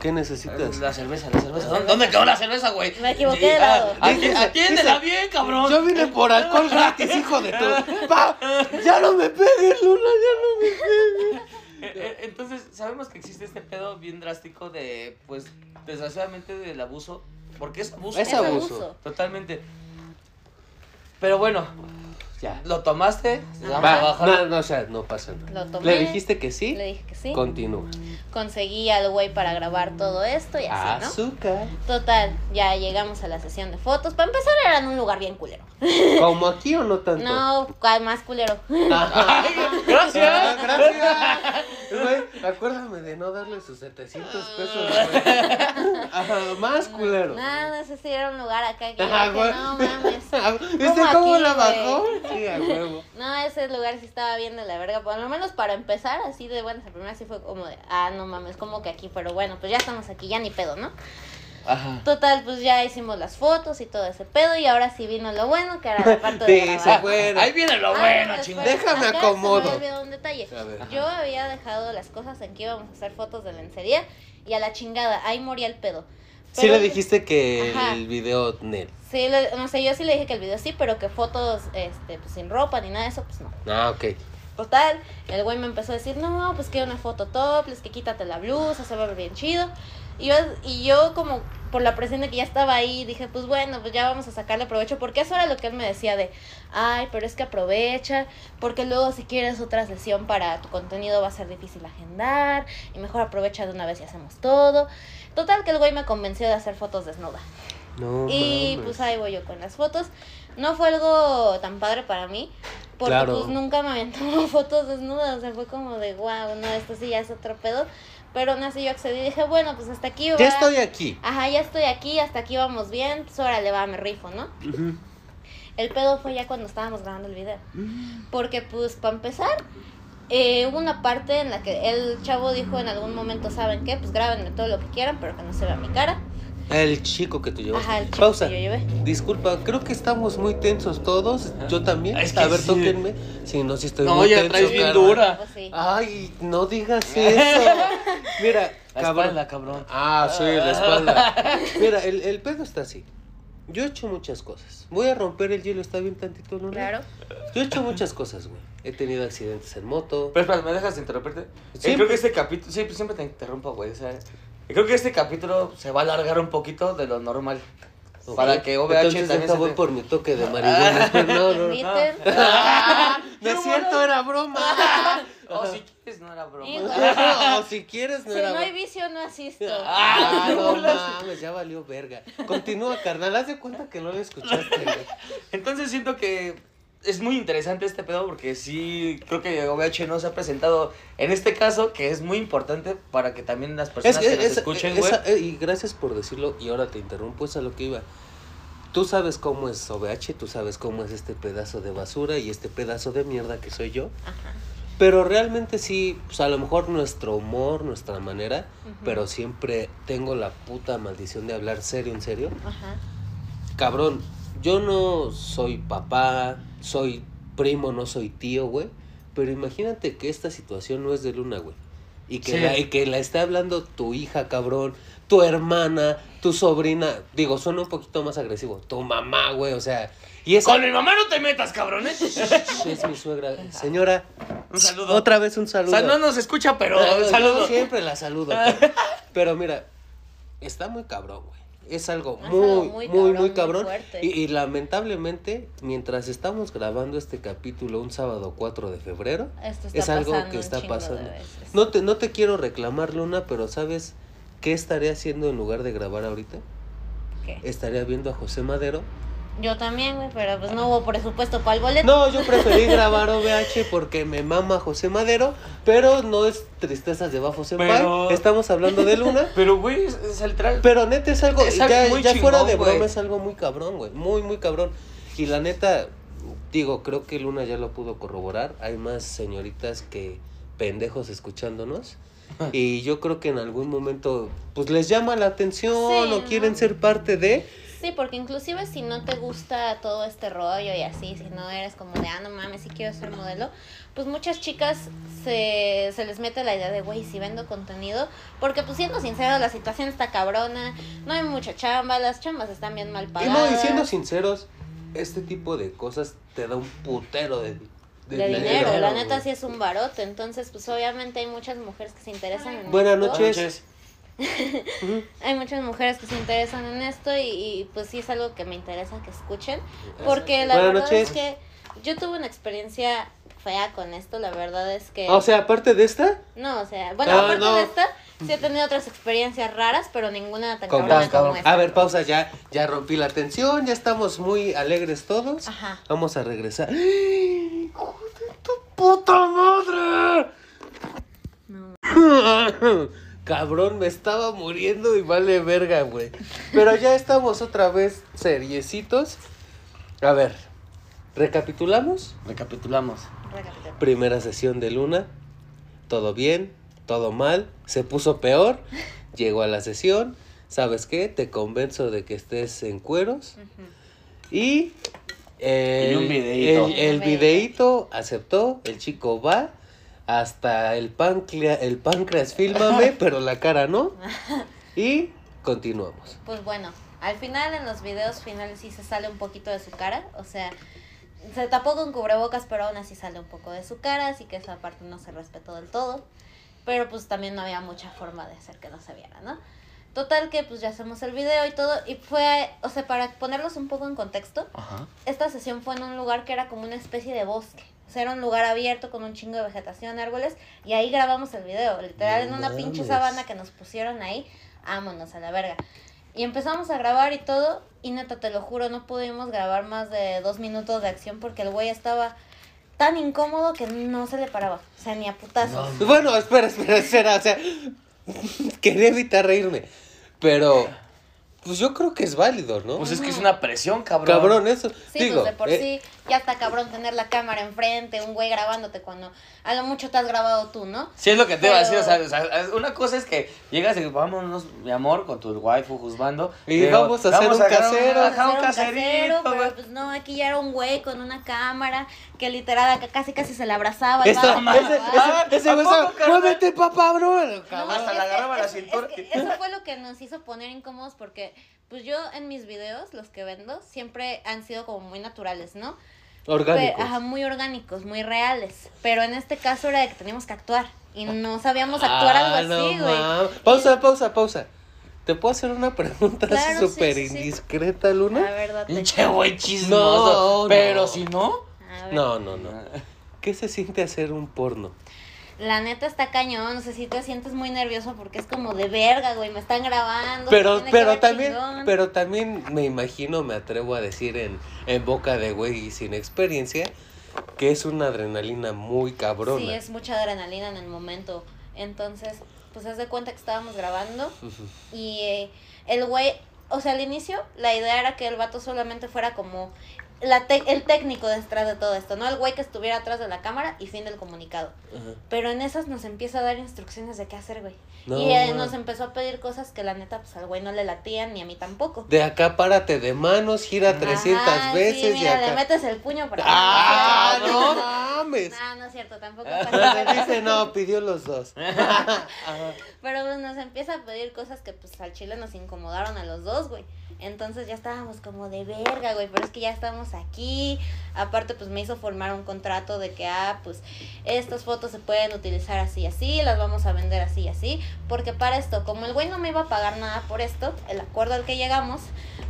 ¿Qué necesitas? La cerveza, la cerveza. ¿Dónde, dónde quedó la cerveza, güey? Me equivoqué de lado. Ah, ati- Dice- Atiéndela dice- bien, cabrón. Yo vine por alcohol gratis, hijo de tu. ¡Pa! ¡Ya no me pegues, Luna! ¡Ya no me pegues! Eh, [laughs] eh, Entonces, sabemos que existe este pedo bien drástico de, pues, desgraciadamente del abuso. Porque es abuso. Es abuso. Totalmente. Pero bueno, Ya. lo tomaste. Vamos a Va, bajar. no, no, o sea, no pasa nada. Lo tomé. ¿Le dijiste que sí? Le dije que sí. Continúa. Conseguí al güey para grabar todo esto y así, ¿no? Azúcar. Total, ya llegamos a la sesión de fotos. Para empezar era en un lugar bien culero. [laughs] ¿Como aquí o no tanto? No, más culero. [laughs] Gracias. Ah, [laughs] gracias. Güey, acuérdame de no darle sus 700 pesos, güey. Ajá, más culero. Nada, ese sí era un lugar acá que Ajá, dije, no mames. ¿Viste ¿Cómo aquí, la güey? bajó? Sí, a huevo. [laughs] No, ese lugar sí estaba bien de la verga. Por lo menos para empezar, así de buenas a primeras, sí fue como de, ah, no mames, como que aquí, pero bueno, pues ya estamos aquí, ya ni pedo, ¿no? Ajá. Total, pues ya hicimos las fotos y todo ese pedo, y ahora sí vino lo bueno, que era la parte [laughs] Sí, de se fue. Ahí viene lo Ah, bueno, después, chingón. Déjame acá acomodo. Se me un detalle. Yo había dejado las cosas en que íbamos a hacer fotos de lencería y a la chingada, ahí moría el pedo. Sí le dijiste que Ajá. el video Nel. Sí, le- no sé, yo sí le dije que el video sí, pero que fotos este, pues, sin ropa ni nada de eso, pues no. Ah, ok. Total, el güey me empezó a decir, no, pues que una foto topless, que quítate la blusa, se va a ver bien chido. Y yo, y yo como por la presión de que ya estaba ahí, dije, pues bueno, pues ya vamos a sacarle provecho, porque eso era lo que él me decía de, ay, pero es que aprovecha, porque luego si quieres otra sesión para tu contenido va a ser difícil agendar, y mejor aprovecha de una vez y hacemos todo. Total, que el güey me convenció de hacer fotos desnuda. No, Y mames. pues ahí voy yo con las fotos. No fue algo tan padre para mí, porque Claro. pues nunca me habían [laughs] tomado fotos desnudas, o sea, fue como de wow, no, esto sí ya es otro pedo. Pero aún así yo accedí y dije, bueno, pues hasta aquí va. Ya estoy aquí. Ajá, ya estoy aquí, hasta aquí vamos bien, pues órale, va, me rifo, ¿no? El pedo fue ya cuando estábamos grabando el video. Mm. Porque pues para empezar, eh, hubo una parte en la que el chavo dijo en algún momento, ¿saben qué? Pues grábenme todo lo que quieran, pero que no se vea mi cara. El chico que tú llevaste. Ajá, el chico Pausa. que yo llevé. Disculpa, creo que estamos muy tensos todos. Yo también. Es que a ver, sí. tóquenme. Sí, no, sí estoy No, muy ya tenso. traes bien dura. Pues. Ay, no digas [laughs] eso. Mira, La cabrón. espalda, cabrón. Ah, sí, la [laughs] espalda. Mira, el, el pedo está así. Yo he hecho muchas cosas. Voy a romper el hielo, está bien tantito, ¿no? Claro. Yo he hecho muchas cosas, güey. He tenido accidentes en moto. Pero espera, ¿me dejas interrumpirte? Eh, creo que este capítulo... Sí, pues siempre te interrumpo, güey. O sea, creo que este capítulo se va a alargar un poquito de lo normal. Para que OVH Entonces también se voy te- por mi toque de marihuana. [laughs] No, no, no. Inviten. [laughs] No es cierto, era broma. [laughs] Oh, si quieres, no era broma. Hijo. o si quieres, no Si era no hay broma. vicio, no asisto. Ah, Ah, no no, mames, ya valió verga. Continúa, carnal. Haz de cuenta que no lo escuchaste. Entonces siento que es muy interesante este pedo porque sí, creo que OVH no se ha presentado en este caso, que es muy importante para que también las personas que nos es- escuchen, güey. y gracias por decirlo, y ahora te interrumpo, es a lo que iba. Tú sabes cómo es OVH, tú sabes cómo es este pedazo de basura y este pedazo de mierda que soy yo. Ajá. Pero realmente sí, pues a lo mejor nuestro humor, nuestra manera, pero siempre tengo la puta maldición de hablar serio, en serio. Ajá. Cabrón, yo no soy papá, soy primo, no soy tío, güey. Pero imagínate que esta situación no es de Luna, güey. Y que, Sí. la, y que la esté hablando tu hija, cabrón, tu hermana, tu sobrina. Digo, suena un poquito más agresivo. Tu mamá, güey, o sea. Y esa Con mi mamá no te metas, cabrón, ¿eh? [laughs] es mi suegra. Señora, Un saludo. otra vez un O saludo. sea, no nos escucha, pero Ah, un yo saludo. siempre la saludo. Pero, [laughs] pero mira, está muy cabrón, güey. Es algo Es muy, algo muy, muy cabrón, muy cabrón. y, y lamentablemente, mientras estamos grabando este capítulo un sábado 4 de febrero, Esto es algo que está pasando. No te, no te quiero reclamar, Luna, pero ¿sabes qué estaré haciendo en lugar de grabar ahorita? ¿Qué? Estaría viendo a José Madero. Yo también, güey, pero pues no hubo presupuesto para el boleto. No, yo [laughs] preferí grabar OVH porque me mama José Madero, pero no es tristezas de Bafo Senpai. Pero- Estamos hablando de Luna. [laughs] Pero, güey, es, es literal. Pero neta es algo, Es algo ya, muy ya fuera de broma es algo muy cabrón, güey. Muy, muy cabrón. Y la neta, digo, creo que Luna ya lo pudo corroborar. Hay más señoritas que pendejos escuchándonos. [laughs] Y yo creo que en algún momento, pues les llama la atención Sí, o quieren ¿no? ser parte de. Sí, porque inclusive si no te gusta todo este rollo y así, si no eres como de, ah, no mames, sí quiero ser modelo, pues muchas chicas se, se les mete la idea de, güey, si vendo contenido, porque pues siendo sincero, la situación está cabrona, no hay mucha chamba, las chambas están bien mal Y pagadas. no, y siendo sinceros, este tipo de cosas te da un putero de, de, dinero, la neta sí es un barote, entonces pues obviamente hay muchas mujeres que se interesan en Buenas esto. [laughs] Hay muchas mujeres que se interesan en esto y, y, pues sí es algo que me interesa que escuchen. Porque la Buenas verdad noches. es que yo tuve una experiencia fea con esto, la verdad es que... O sea, aparte de esta, no, o sea, bueno, Ah, aparte no. de esta, sí he tenido otras experiencias raras, pero ninguna tan Como- cabrona como cabrón. esta. A ver, pausa, ya, ya rompí la tensión, ya estamos muy alegres todos. Ajá. Vamos a regresar. ¡Ay, ¡Hijo de tu puta madre! No. [laughs] Cabrón, me estaba muriendo y vale verga, güey. Pero ya estamos otra vez seriecitos. A ver, recapitulamos. Recapitulamos. Primera sesión de Luna. Todo bien, todo mal. Se puso peor. Llegó a la sesión. ¿Sabes qué? Te convenzo de que estés en cueros. Y el, Y un videíto. el, el videíto aceptó, el chico va, hasta el, páncreas el páncreas fílmame, [laughs] pero la cara no. Y continuamos. Pues bueno, al final en los videos finales sí se sale un poquito de su cara, o sea, se tapó con cubrebocas, pero aún así sale un poco de su cara, así que esa parte no se respetó del todo. Pero pues también no había mucha forma de hacer que no se viera, ¿no? Total que pues ya hacemos el video y todo, y fue, o sea, para ponerlos un poco en contexto, Ajá. esta sesión fue en un lugar que era como una especie de bosque. O sea, era un lugar abierto con un chingo de vegetación, árboles, y ahí grabamos el video. Literal, No en una pinche sabana que nos pusieron ahí, vámonos a la verga. Y empezamos a grabar y todo, y neta, te lo juro, no pudimos grabar más de dos minutos de acción porque el güey estaba tan incómodo que no se le paraba. O sea, ni a putazos. Bueno, espera, espera, espera. O sea, [laughs] quería evitar reírme. Pero, pues yo creo que es válido, ¿no? Pues es que es una presión, cabrón. Cabrón, eso. Sí, digo, pues de por eh, sí, ya está cabrón tener la cámara enfrente, un güey grabándote cuando a lo mucho te has grabado tú, ¿no? Sí, es lo que te iba a decir. O sea, Pero- o sea, una cosa es que llegas y vámonos, mi amor, con tu waifu juzgando. Y pero vamos a hacer un grabar casero. ajá, un Hacer caserito, güey. pero pues no, aquí ya era un güey con una cámara que literal acá casi casi se le abrazaba. vato para ese, grabar. ese, ese ¿A carnal? muévete, papá, bro. No, hasta que- agarraba la cintura. es que eso fue lo que nos hizo poner incómodos porque pues yo en mis videos, los que vendo, siempre han sido como muy naturales, ¿no? Orgánicos. Ajá, muy orgánicos, muy reales. Pero en este caso era de que teníamos que actuar. Y no sabíamos actuar Ah, algo así, no güey. Pausa, pausa, pausa. ¿Te puedo hacer una pregunta así Claro, súper sí, sí. indiscreta, La Luna? verdad. te- Pinche güey chismoso. No, pero no. si no. No, no, no. ¿Qué se siente hacer un porno? La neta está cañón, no sé si te sientes muy nervioso porque es como de verga, güey, me están grabando. Pero, pero también, chingón. pero también me imagino, me atrevo a decir en, en boca de güey sin experiencia, que es una adrenalina muy cabrona. Sí, es mucha adrenalina en el momento. Entonces, pues haz de cuenta que estábamos grabando y eh, el güey, o sea, al inicio la idea era que el vato solamente fuera como la te- el técnico detrás de todo esto, no el güey que estuviera atrás de la cámara y fin del comunicado. Ajá. Pero en esas nos empieza a dar instrucciones de qué hacer, güey. No, y eh, nos empezó a pedir cosas que la neta, pues al güey no le latían ni a mí tampoco. De acá párate de manos, gira 300 Ajá, veces sí, mira, y le acá. metes el puño para ¡Ah, no, no no, mames! no, no es cierto, tampoco pasa le dice, no, pidió los dos. [laughs] Pero pues, nos empieza a pedir cosas que pues al chile nos incomodaron a los dos, güey. Entonces ya estábamos como de verga, güey, pero es que ya estamos aquí. Aparte pues me hizo formar un contrato de que, ah, pues estas fotos se pueden utilizar así y así, las vamos a vender así y así. Porque para esto, como el güey no me iba a pagar nada por esto, el acuerdo al que llegamos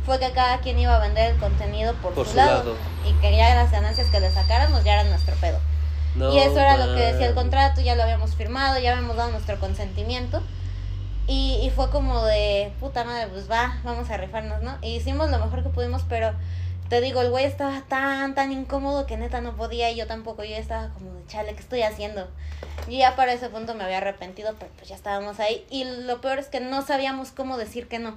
fue que cada quien iba a vender el contenido por, Por su, su lado, lado. Y que ya las ganancias que le sacáramos ya eran nuestro pedo. No y eso era lo que decía el contrato, ya lo habíamos firmado, ya habíamos dado nuestro consentimiento. Y, y fue como de, puta madre, pues va, vamos a rifarnos, ¿no? Y hicimos lo mejor que pudimos, pero te digo, el güey estaba tan, tan incómodo que neta no podía y yo tampoco, yo estaba como de, chale, ¿qué estoy haciendo? Y ya para ese punto me había arrepentido, pero pues ya estábamos ahí. Y lo peor es que no sabíamos cómo decir que no.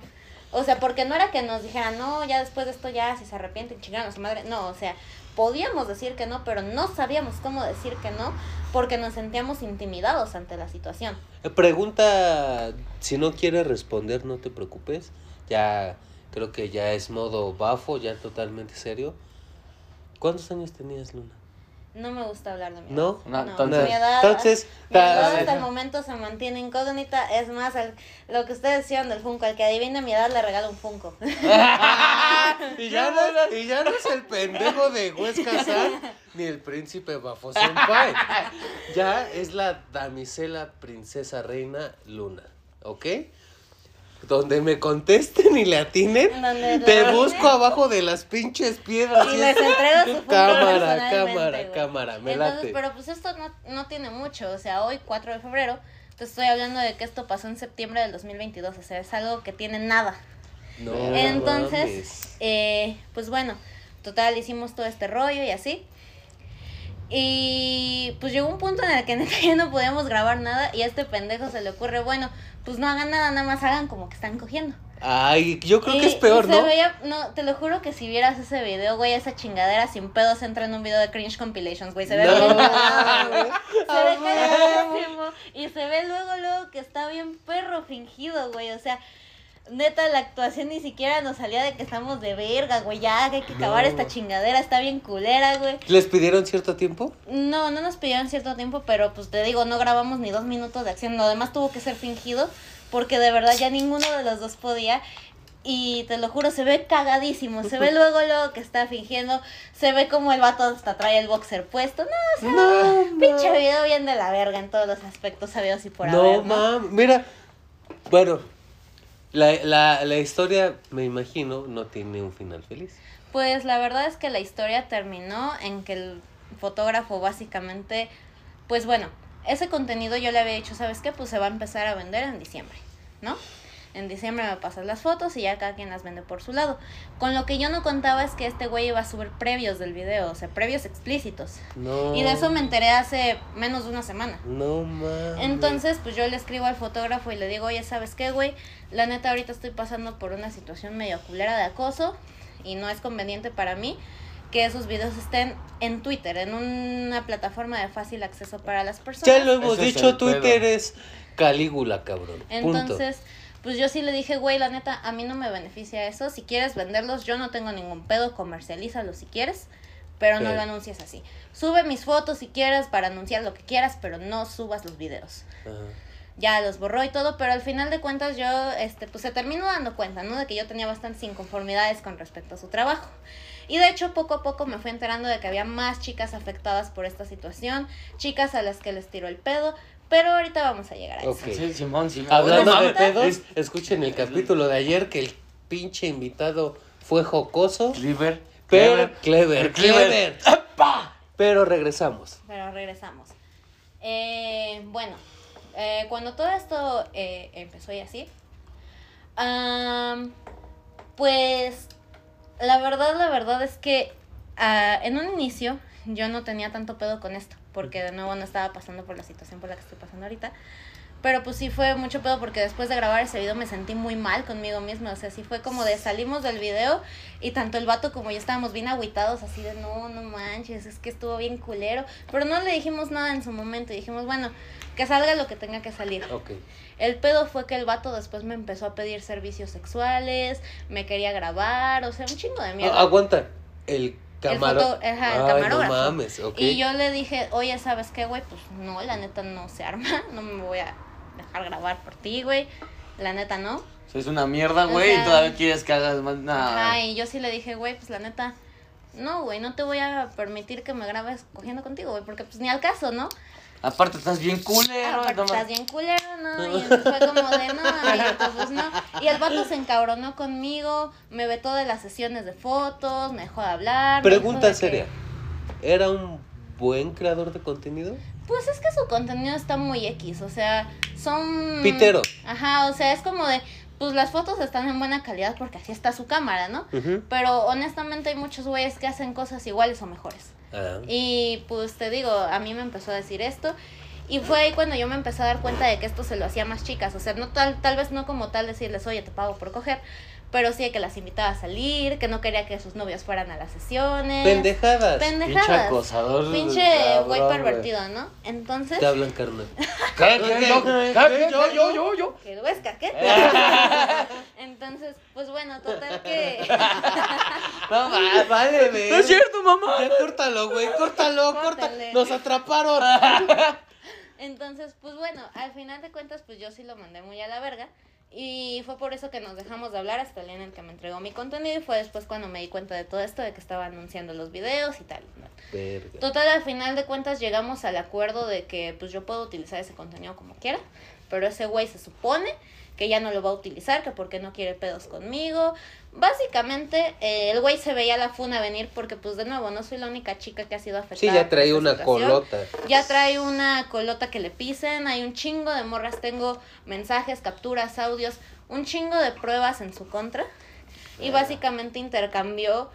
O sea, porque no era que nos dijeran, no, ya después de esto ya, si se arrepienten, chingaron a su madre. No, o sea, podíamos decir que no, pero no sabíamos cómo decir que no porque nos sentíamos intimidados ante la situación. Eh, Pregunta, si no quieres responder, no te preocupes. Ya creo que ya es modo bafo, ya totalmente serio. ¿Cuántos años tenías, Luna? No me gusta hablar de mi edad. ¿No? No, No, entonces- mi edad, Entonces, mi edad ta- hasta el momento se mantiene incógnita. Es más, al- lo que ustedes decían del Funko, al que adivine mi edad le regalo un Funko. [laughs] y, ya no, y ya no es el pendejo de Huesca San ni el príncipe Bafo Senpai. Ya es la damisela princesa reina Luna, ¿ok? Donde me contesten y le atinen, te busco abajo de las pinches piedras. Y les entrego su Funko Cámara, cámara, güey. cámara, me Entonces, late. pero pues esto no, no tiene mucho. O sea, hoy, 4 de febrero, te estoy hablando de que esto pasó en septiembre del 2022. O sea, es algo que tiene nada. No Entonces, eh, pues bueno, total, hicimos todo este rollo y así. Y pues llegó un punto en el que [laughs] neta ya no podíamos grabar nada y a este pendejo se le ocurre, bueno, pues no hagan nada, nada más hagan como que están cogiendo. Ay, yo creo Y- que es peor, ¿no? veía- no, te lo juro que si vieras ese video, güey, esa chingadera sin pedos entra en un video de cringe compilations, güey. Se ve No, bien. [laughs] Se ve Ah. Y se ve luego, luego que está bien perro fingido, güey. O sea, neta, la actuación ni siquiera nos salía de que estamos de verga, güey. Ya, que hay que acabar No. esta chingadera. Está bien culera, güey. ¿Les pidieron cierto tiempo? No, no nos pidieron cierto tiempo, pero pues te digo, no grabamos ni dos minutos de acción. Lo demás tuvo que ser fingido, porque de verdad ya ninguno de los dos podía. Y te lo juro, se ve cagadísimo. Se ve [laughs] luego, luego que está fingiendo. Se ve como el vato hasta trae el boxer puesto. No, o sea, No, pinche video bien de la verga en todos los aspectos sabidos y por no, haber, ¿no? mam, mira, bueno, la, la, la historia, me imagino, no tiene un final feliz. Pues la verdad es que la historia terminó en que el fotógrafo básicamente, pues bueno, ese contenido yo le había dicho, ¿sabes qué? Pues se va a empezar a vender en diciembre, ¿no? En diciembre me pasas las fotos y ya cada quien las vende por su lado. Con lo que yo no contaba es que este güey iba a subir previos del video, o sea, previos explícitos. No. Y de eso me enteré hace menos de una semana. No mames. Entonces, pues yo le escribo al fotógrafo y le digo, oye, ¿sabes qué, güey? La neta, ahorita estoy pasando por una situación medio culera de acoso y no es conveniente para mí que esos videos estén en Twitter, en una plataforma de fácil acceso para las personas. Ya lo hemos dicho, pedo. Twitter es Calígula, cabrón. Punto. Pues yo sí le dije, güey, la neta, a mí no me beneficia eso. Si quieres venderlos, yo no tengo ningún pedo, comercialízalos si quieres, pero no lo anuncies así. Sube mis fotos si quieres para anunciar lo que quieras, pero no subas los videos. Ajá. ya los borró y todo, pero al final de cuentas yo, este, pues se terminó dando cuenta, ¿no? De que yo tenía bastantes inconformidades con respecto a su trabajo. Y de hecho, poco a poco me fui enterando de que había más chicas afectadas por esta situación, chicas a las que les tiró el pedo, pero ahorita vamos a llegar a eso. Ok. Sí, Simón, Simón. Hablando de pedos, es escuchen el capítulo de ayer que el pinche invitado fue jocoso, Cleaver. pero clever, clever. Pero regresamos. Pero regresamos. Eh, bueno, eh, cuando todo esto eh, empezó y así, pues la verdad, la verdad es que ah, en un inicio yo no tenía tanto pedo con esto, porque de nuevo no estaba pasando por la situación por la que estoy pasando ahorita. Pero pues sí fue mucho pedo porque después de grabar ese video me sentí muy mal conmigo misma. O sea, sí fue como de salimos del video y tanto el vato como yo estábamos bien agüitados, así de no, no manches, es que estuvo bien culero. Pero no le dijimos nada en su momento y dijimos, bueno, que salga lo que tenga que salir. Ok. El pedo fue que el vato después me empezó a pedir servicios sexuales, me quería grabar, o sea, un chingo de mierda. Ah, aguanta. El El camaro... foto- ajá, el Ay, camarógrafo. No mames, ok. Y yo le dije, oye, ¿sabes qué, güey? Pues no, la neta no se arma, [laughs] no me voy a dejar grabar por ti, güey. La neta no. Es una mierda, O güey, sea- y todavía quieres que hagas más nada. Ajá, y yo sí le dije, güey, pues la neta, no, güey, no te voy a permitir que me grabes cogiendo contigo, güey, porque pues ni al caso, ¿no? Aparte estás bien culero. Aparte no estás bien culero, ¿no? Y [laughs] entonces fue como de no, y entonces no. Y el vato se encabronó conmigo, me vetó de las sesiones de fotos, me dejó de hablar. Pregunta de que- seria. ¿Era un buen creador de contenido? Pues es que su contenido está muy X, o sea, son... Pitero. Ajá, o sea, es como de, pues las fotos están en buena calidad porque así está su cámara, ¿no? Pero honestamente hay muchos güeyes que hacen cosas iguales o mejores. Y pues te digo, a mí me empezó a decir esto. Y fue ahí cuando yo me empecé a dar cuenta de que esto se lo hacía más chicas. O sea, no tal, tal vez no como tal decirles, oye, te pago por coger. Pero sí que las invitaba a salir, que no quería que sus novios fueran a las sesiones. Pendejadas. Pinche Pendejadas. acosador. Pinche güey güey. pervertido, ¿no? Entonces, Te hablan, carnal. ¿Qué? ¿Qué? ¿Qué? Yo, yo, yo, yo, que Huesca, [laughs] ¿qué? Entonces, pues bueno, total que [laughs] No, va- vale, ve. No es cierto, mamá. Ya córtalo, güey, córtalo, córtalo. Nos atraparon. [laughs] Entonces, pues bueno, al final de cuentas, pues yo sí lo mandé muy a la verga. Y fue por eso que nos dejamos de hablar hasta el día en el que me entregó mi contenido. Y fue después cuando me di cuenta de todo esto, de que estaba anunciando los videos y tal. Total, al final de cuentas llegamos al acuerdo de que pues yo puedo utilizar ese contenido como quiera. Pero ese güey se supone que ya no lo va a utilizar, que porque no quiere pedos conmigo. Básicamente, eh, el güey se veía la funa venir porque, pues, de nuevo, no soy la única chica que ha sido afectada. Sí, ya esta una situación. colota. Ya trae una colota que le pisen, hay un chingo de morras, tengo mensajes, capturas, audios, un chingo de pruebas en su contra. Y básicamente intercambió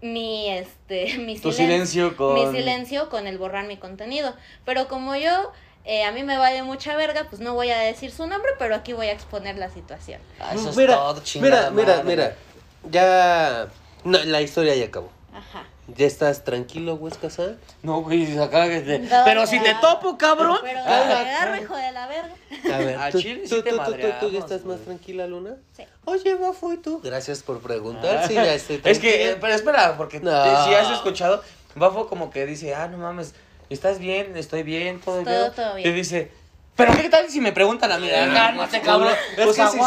mi este [laughs] mi Tu silen- silencio con. mi silencio con el borrar mi contenido. Pero como yo eh, a mí me vale mucha verga, pues no voy a decir su nombre, pero aquí voy a exponer la situación. Ah, eso es mira, todo, mira, mira, mira. Ya. No, la historia ya acabó. Ajá. ¿Ya estás tranquilo, Huesca San? No, güey, acá que te- No, Pero si te topo, cabrón. Pero calma, agarro, calma. hijo de la verga. A ver, A ¿tú, Chile sí tú, te tú, tú, tú, tú ya estás más güey. tranquila, Luna? Sí. Oye, va, fue tú. Gracias por preguntar. Sí, ya estoy Es que, tranquila. pero espera, porque No. si has escuchado, Bafo como que dice, ah, no mames, ¿estás bien? Estoy bien, todo, Todo- bien. todo bien. Y dice, pero ¿qué tal si me preguntan a mí? Ah, Cálmate, cabrón. Es Pues que si,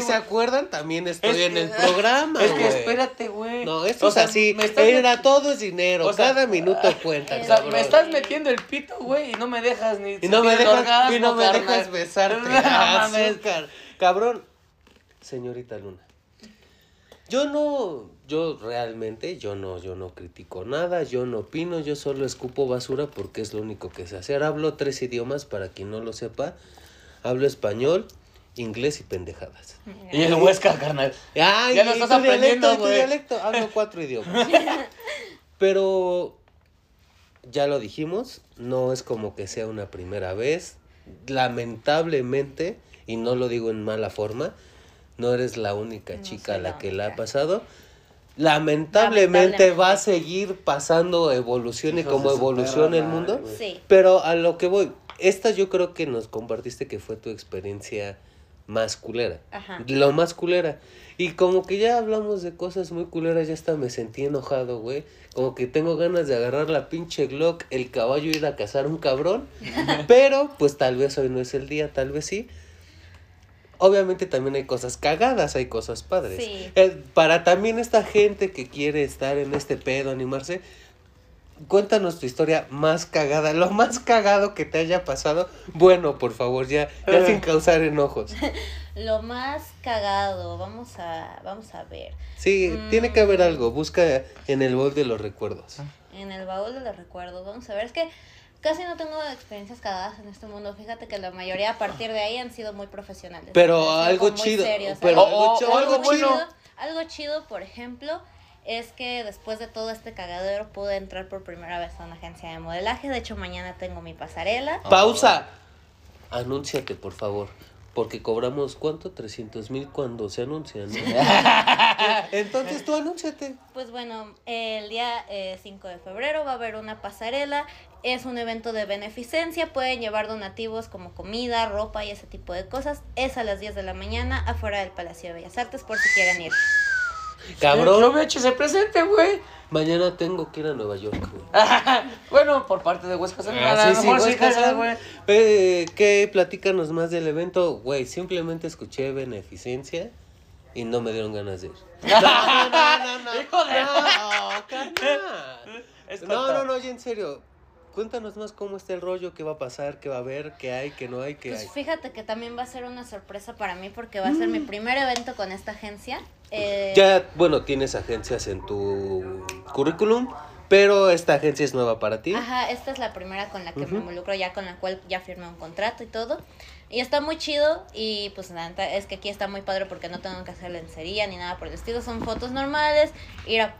se, si acuerdan, también estoy Es en el programa. Es que güey. espérate, güey. No, esto O es sea, así. me estás Era met- todo es dinero. O sea, cada minuto cuenta. o O sea, cabrón. me estás metiendo el pito, güey, y no me dejas ni Y no me dejas, orgasmo, y no me carnal. dejas besarte. [laughs] [laughs] Azúcar. Cabrón. Señorita Luna. Yo no, yo realmente, yo no, yo no critico nada, yo no opino, yo solo escupo basura porque es lo único que sé hacer. Hablo tres idiomas para quien no lo sepa. Hablo español, inglés y pendejadas. Y el Huesca, carnal. Ay, Ya lo estás aprendiendo, dialecto, tu güey. dialecto. Hablo cuatro idiomas. [laughs] Pero ya lo dijimos, no es como que sea una primera vez. Lamentablemente, y no lo digo en mala forma, no eres la única No chica a la, la que le ha pasado. Lamentablemente, Lamentablemente. va a seguir pasando, evolucione Hijos como evoluciona el mundo. Sí. Pero a lo que voy, esta yo creo que nos compartiste que fue tu experiencia más culera. Ajá. Lo más culera. Y como que ya hablamos de cosas muy culeras, ya hasta me sentí enojado, güey. Como que tengo ganas de agarrar la pinche Glock, el caballo y ir a cazar un cabrón. [laughs] Pero, pues tal vez hoy no es el día, tal vez sí. Obviamente también hay cosas cagadas, hay cosas padres. Sí. Eh, para también esta gente que quiere estar en este pedo, animarse, cuéntanos tu historia más cagada, lo más cagado que te haya pasado. Bueno, por favor, ya, ya [laughs] sin causar enojos. [laughs] Lo más cagado, vamos a, vamos a ver. Sí, Mm. tiene que haber algo, busca en el bol de los recuerdos. En el baúl de los recuerdos, vamos a ver. Es que casi no tengo experiencias cagadas en este mundo. Fíjate que la mayoría a partir de ahí han sido muy profesionales. Pero algo chido, serios, pero algo- chido. bueno. Algo chido, por ejemplo, es que después de todo este cagadero pude entrar por primera vez a una agencia de modelaje. De hecho, mañana tengo mi pasarela. Pausa. Anúnciate, por favor. Porque cobramos, ¿cuánto? 300 mil cuando se anuncian. ¿no? [laughs] Entonces tú anúnciate. Pues bueno, el día eh, 5 de febrero va a haber una pasarela. Es un evento de beneficencia. Pueden llevar donativos como comida, ropa y ese tipo de cosas. Es a las 10 de la mañana afuera del Palacio de Bellas Artes por si quieren ir. Cabrón, Yo me ese presente, güey. mañana tengo que ir a Nueva York, güey. [laughs] bueno, por parte de Huesca. Ah, sí, sí, mejor güey. Eh, ¿Qué? Platícanos más del evento. Güey, simplemente escuché beneficencia y no me dieron ganas de ir. [laughs] No, no, no, no. Hijo de- No, [laughs] No, no, no, ya en serio. Cuéntanos más cómo está el rollo, qué va a pasar, qué va a haber, qué hay, qué no hay, qué Pues hay. fíjate que también va a ser una sorpresa para mí porque va a ser mi primer evento con esta agencia. Eh, Ya, bueno, tienes agencias en tu currículum, pero esta agencia es nueva para ti. Ajá, esta es la primera con la que me involucro ya, con la cual ya firmé un contrato y todo. Y está muy chido y pues neta es que aquí está muy padre porque no tengo que hacer lencería ni nada por el estilo. Son fotos normales, ir a,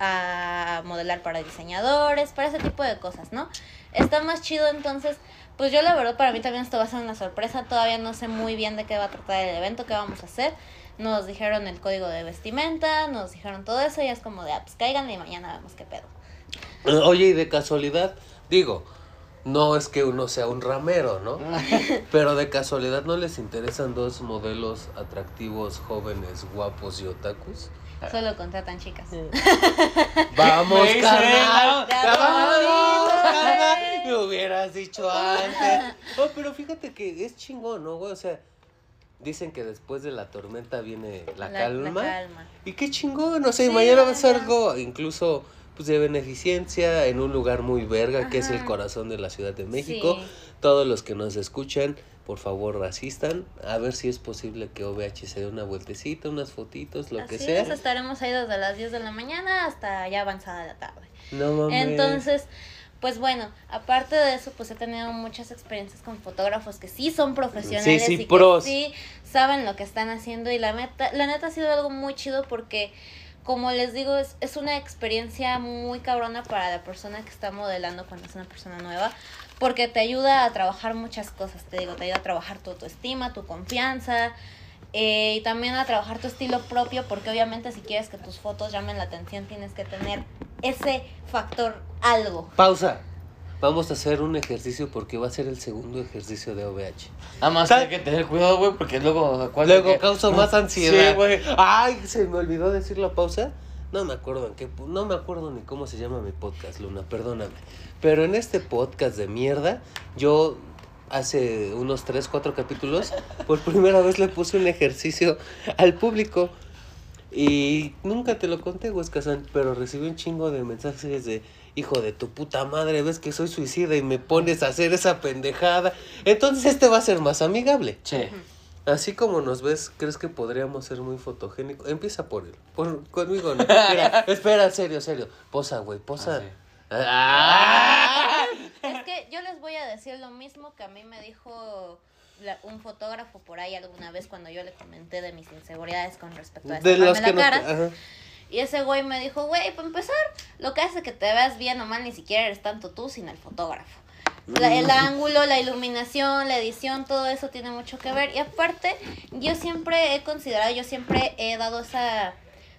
a- modelar para diseñadores, para ese tipo de cosas, ¿no? Está más chido entonces, pues yo la verdad para mí también esto va a ser una sorpresa. Todavía no sé muy bien de qué va a tratar el evento, qué vamos a hacer. nos dijeron el código de vestimenta, nos dijeron todo eso y es como de, ah, pues cáiganle y mañana vemos qué pedo. Oye, y de casualidad, digo, no es que uno sea un ramero, ¿no? [laughs] Pero de casualidad no les interesan dos modelos atractivos, jóvenes, guapos y otakus. Solo contratan chicas. [laughs] Vamos, carnal. la- Vamos. Me hubieras dicho antes. [laughs] Oh, pero fíjate que es chingón, ¿no, güey? O sea, dicen que después de la tormenta viene la, calma. calma. Y qué chingón, o sea, y Sí, mañana va a ser algo incluso pues de beneficencia en un lugar muy verga que es el corazón de la Ciudad de México. Sí. Todos los que nos escuchan, por favor, asistan. A ver si es posible que OVH se dé una vueltecita, unas fotitos, lo que sea. es, estaremos ahí desde las 10 de la mañana hasta ya avanzada la tarde. No mames. Entonces, pues bueno, aparte de eso, pues he tenido muchas experiencias con fotógrafos que sí son profesionales Sí, sí, y pros. que sí saben lo que están haciendo y la neta, la neta ha sido algo muy chido porque como les digo, es, es una experiencia muy cabrona para la persona que está modelando cuando es una persona nueva, porque te ayuda a trabajar muchas cosas, te digo, te ayuda a trabajar tu autoestima, tu confianza, eh, y también a trabajar tu estilo propio, porque obviamente si quieres que tus fotos llamen la atención, tienes que tener ese factor algo. Pausa. Vamos a hacer un ejercicio porque va a ser el segundo ejercicio de OVH. Nada más hay que tener cuidado, güey, porque luego... Luego que- causa más ansiedad. Sí, güey. Ay, se me olvidó decir la pausa. No me acuerdo en qué, no me acuerdo ni cómo se llama mi podcast, Luna, perdóname. Pero en este podcast de mierda, yo hace unos 3, 4 capítulos, por primera vez le puse un ejercicio al público. Y nunca te lo conté, Huescazán, pero recibí un chingo de mensajes de hijo de tu puta madre, ves que soy suicida y me pones a hacer esa pendejada. Entonces este va a ser más amigable. Sí. Así como nos ves, ¿crees que podríamos ser muy fotogénicos? Empieza por él. Por, conmigo no. [laughs] Mira, espera, serio, serio. Posa, güey, posa. Ah, sí. Ah. Es que yo les voy a decir lo mismo que a mí me dijo la- un fotógrafo por ahí alguna vez cuando yo le comenté de mis inseguridades con respecto a De los que la no. cara. Y ese güey me dijo, güey, para empezar, lo que hace que te veas bien o mal ni siquiera eres tanto tú, sino el fotógrafo. La- el ángulo, la iluminación, la edición, todo eso tiene mucho que ver. Y aparte, yo siempre he considerado, yo siempre he dado esa,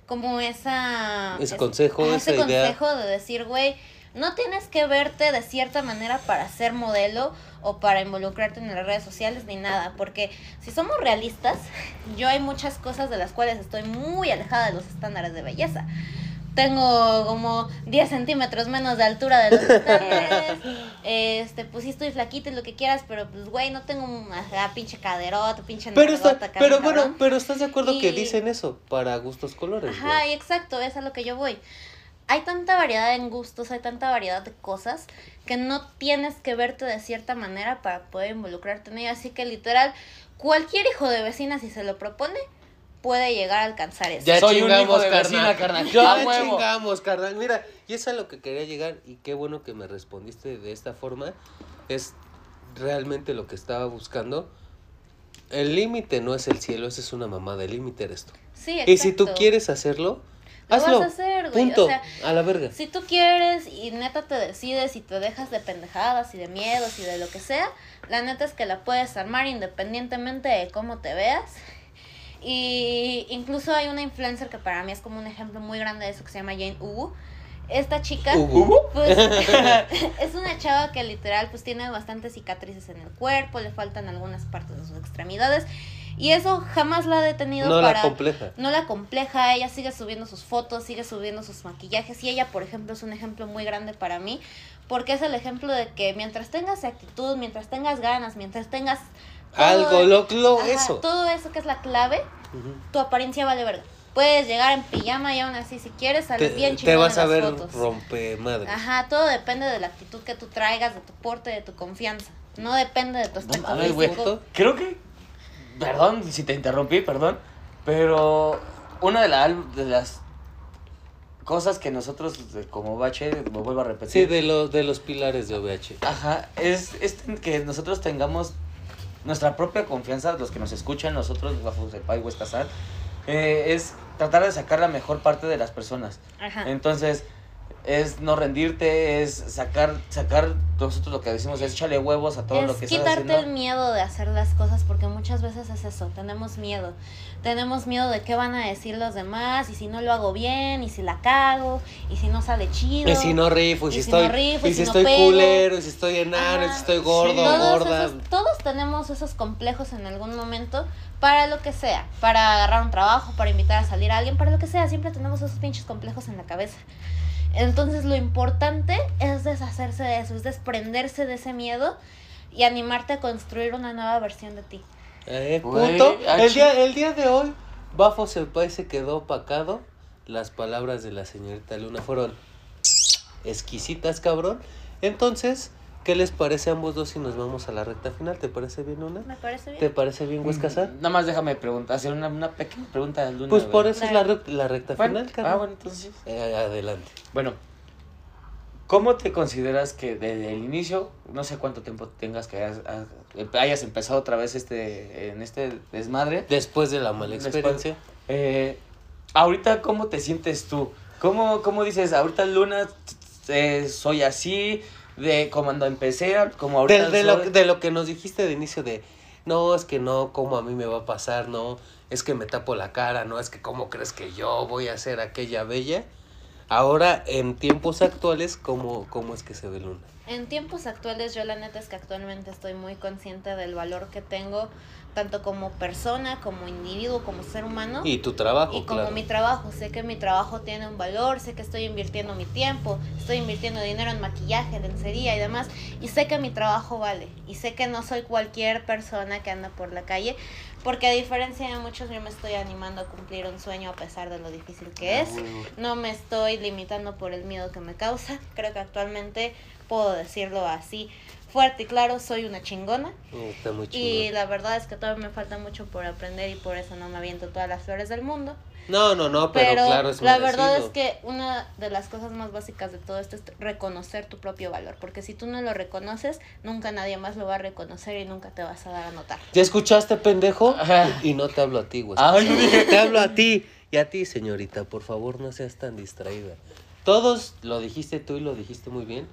como esa... Ese es- consejo, ajá, esa ese idea. consejo de decir, güey, no tienes que verte de cierta manera para ser modelo o para involucrarte en las redes sociales ni nada, porque si somos realistas, [laughs] yo hay muchas cosas de las cuales estoy muy alejada de los estándares de belleza. Tengo como 10 centímetros menos de altura de los estándares. [laughs] Este, pues sí estoy flaquita y lo que quieras, pero pues güey, no tengo una pinche caderota, pinche Pero, está, acá, pero cabrón. bueno, pero estás de acuerdo que Y- dicen eso, para gustos colores. Ajá, y exacto, es a lo que yo voy. Hay tanta variedad en gustos, hay tanta variedad de cosas que no tienes que verte de cierta manera para poder involucrarte en ello. Así que literal, cualquier hijo de vecina, si se lo propone, puede llegar a alcanzar eso. Ya Soy un hijo de carnal. vecina, carnal. Ya chingamos, carnal. Mira, y eso es a lo que quería llegar y qué bueno que me respondiste de esta forma. Es realmente lo que estaba buscando. El límite no es el cielo, esa es una mamada. El límite eres tú. Sí, Y si tú exacto. quieres hacerlo, Lo vas hazlo. a hacer, güey, o Punto. sea, a la verga. Si tú quieres y neta te decides y te dejas de pendejadas y de miedos y de lo que sea, la neta es que la puedes armar independientemente de cómo te veas. Y incluso hay una influencer que para mí es como un ejemplo muy grande de eso que se llama Jane Ugu. Esta chica Hugo. pues [laughs] [laughs] es una chava que literal pues tiene bastantes cicatrices en el cuerpo, le faltan algunas partes de sus extremidades y eso jamás la ha detenido No para la compleja. no la compleja, ella sigue subiendo sus fotos, sigue subiendo sus maquillajes y ella, por ejemplo, es un ejemplo muy grande para mí porque es el ejemplo de que mientras tengas actitud, mientras tengas ganas, mientras tengas Algo, lo, lo, Ajá, eso. todo eso que es la clave, tu apariencia vale verga. Puedes llegar en pijama y aún así si quieres Te, salir bien te chingón vas en a ver fotos. rompe madre. Ajá, todo depende de la actitud que tú traigas, de tu porte, de tu confianza. No depende de tu aspecto. Creo que. Perdón si te interrumpí, perdón. Pero una de, la- de las cosas que nosotros, eh, como bache, lo vuelvo a repetir. Sí, de los, de los pilares de OVH. Ajá, es, es que nosotros tengamos nuestra propia confianza, los que nos escuchan, nosotros, bajo Cepay Huesca eh, es tratar de sacar la mejor parte de las personas. Ajá. Entonces, es no rendirte, es sacar, sacar, nosotros lo que decimos es echarle huevos a todo lo que es estás quitarte haciendo. el miedo de hacer las cosas porque muchas veces es eso, tenemos miedo. Tenemos miedo de qué van a decir los demás y si no lo hago bien y si la cago y si no sale chido. Y si no rifo, y Y si si no estoy, rifo, y y si si no estoy pego. culero, y si estoy enano, y si Ajá, estoy gordo, todos, gorda. esos- todos tenemos esos complejos en algún momento para lo que sea, para agarrar un trabajo, para invitar a salir a alguien, para lo que sea, siempre tenemos esos pinches complejos en la cabeza. Entonces lo importante es deshacerse de eso, es desprenderse de ese miedo y animarte a construir una nueva versión de ti. Eh, punto. ah, El día, el día de hoy, Bafo Senpai se quedó opacado. Las palabras de la señorita Luna fueron exquisitas, cabrón. Entonces, ¿qué les parece a ambos dos si nos vamos a la recta final? ¿Te parece bien, Luna? ¿Me parece ¿Te bien? parece bien, Huescasar? Nada más déjame preguntar, hacer una, una pequeña pregunta a Luna. Pues por eso es la, recta Bueno, final, ah, cabrón. bueno, entonces. Eh, adelante. Bueno, ¿cómo te consideras que desde el inicio, no sé cuánto tiempo tengas que hayas, hayas empezado otra vez este en este desmadre? Después de la mala Después- experiencia. Eh, ahorita, ¿cómo te sientes tú? ¿Cómo, cómo dices, ahorita Luna, eh, soy así, de cuando empecé, como ahorita De, de lo, de lo que nos dijiste de inicio de, no, es que no, ¿cómo a mí me va a pasar? No, es que me tapo la cara, no, es que ¿cómo crees que yo voy a ser aquella bella? Ahora, en tiempos actuales, ¿cómo, cómo es que se ve Luna? En tiempos actuales, yo la neta es que actualmente estoy muy consciente del valor que tengo, tanto como persona, como individuo, como ser humano. Y tu trabajo, Y como claro. mi trabajo, sé que mi trabajo tiene un valor, sé que estoy invirtiendo mi tiempo, estoy invirtiendo dinero en maquillaje, lencería y demás, y sé que mi trabajo vale, y sé que no soy cualquier persona que anda por la calle, porque a diferencia de muchos yo me estoy animando a cumplir un sueño a pesar de lo difícil que Ah, es, no me estoy limitando por el miedo que me causa, creo que actualmente puedo decirlo así, fuerte y claro, soy una chingona, Mm, Está muy y chido. la verdad es que todavía me falta mucho por aprender y por eso no me aviento todas las flores del mundo. No, no, no, pero, Pero, claro, es la verdad es merecido. que una de las cosas más básicas de todo esto es reconocer tu propio valor, porque si tú no lo reconoces, nunca nadie más lo va a reconocer y nunca te vas a dar a notar. ¿Ya escuchaste, pendejo? Ajá. Y no te hablo a ti, güey. Ah, Te hablo a ti. Y a ti, señorita, por favor, no seas tan distraída. Todos, lo dijiste tú y lo dijiste muy bien,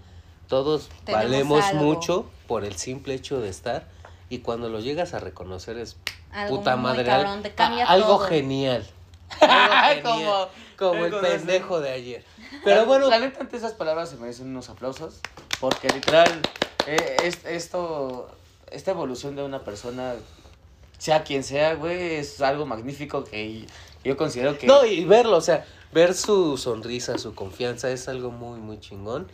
todos Tenemos valemos algo. mucho por el simple hecho de estar. Y cuando lo llegas a reconocer es Algo puta madre. cabrón, al- te cambia a- algo todo. genial. [laughs] Algo genial, Como- como el pendejo de ayer. Pero bueno, La neta, ante esas palabras se merecen unos aplausos. Porque literal, eh, es- esto, esta evolución de una persona, sea quien sea, güey, es algo magnífico que yo considero que. No, y verlo, o sea, ver su sonrisa, su confianza es algo muy, muy chingón.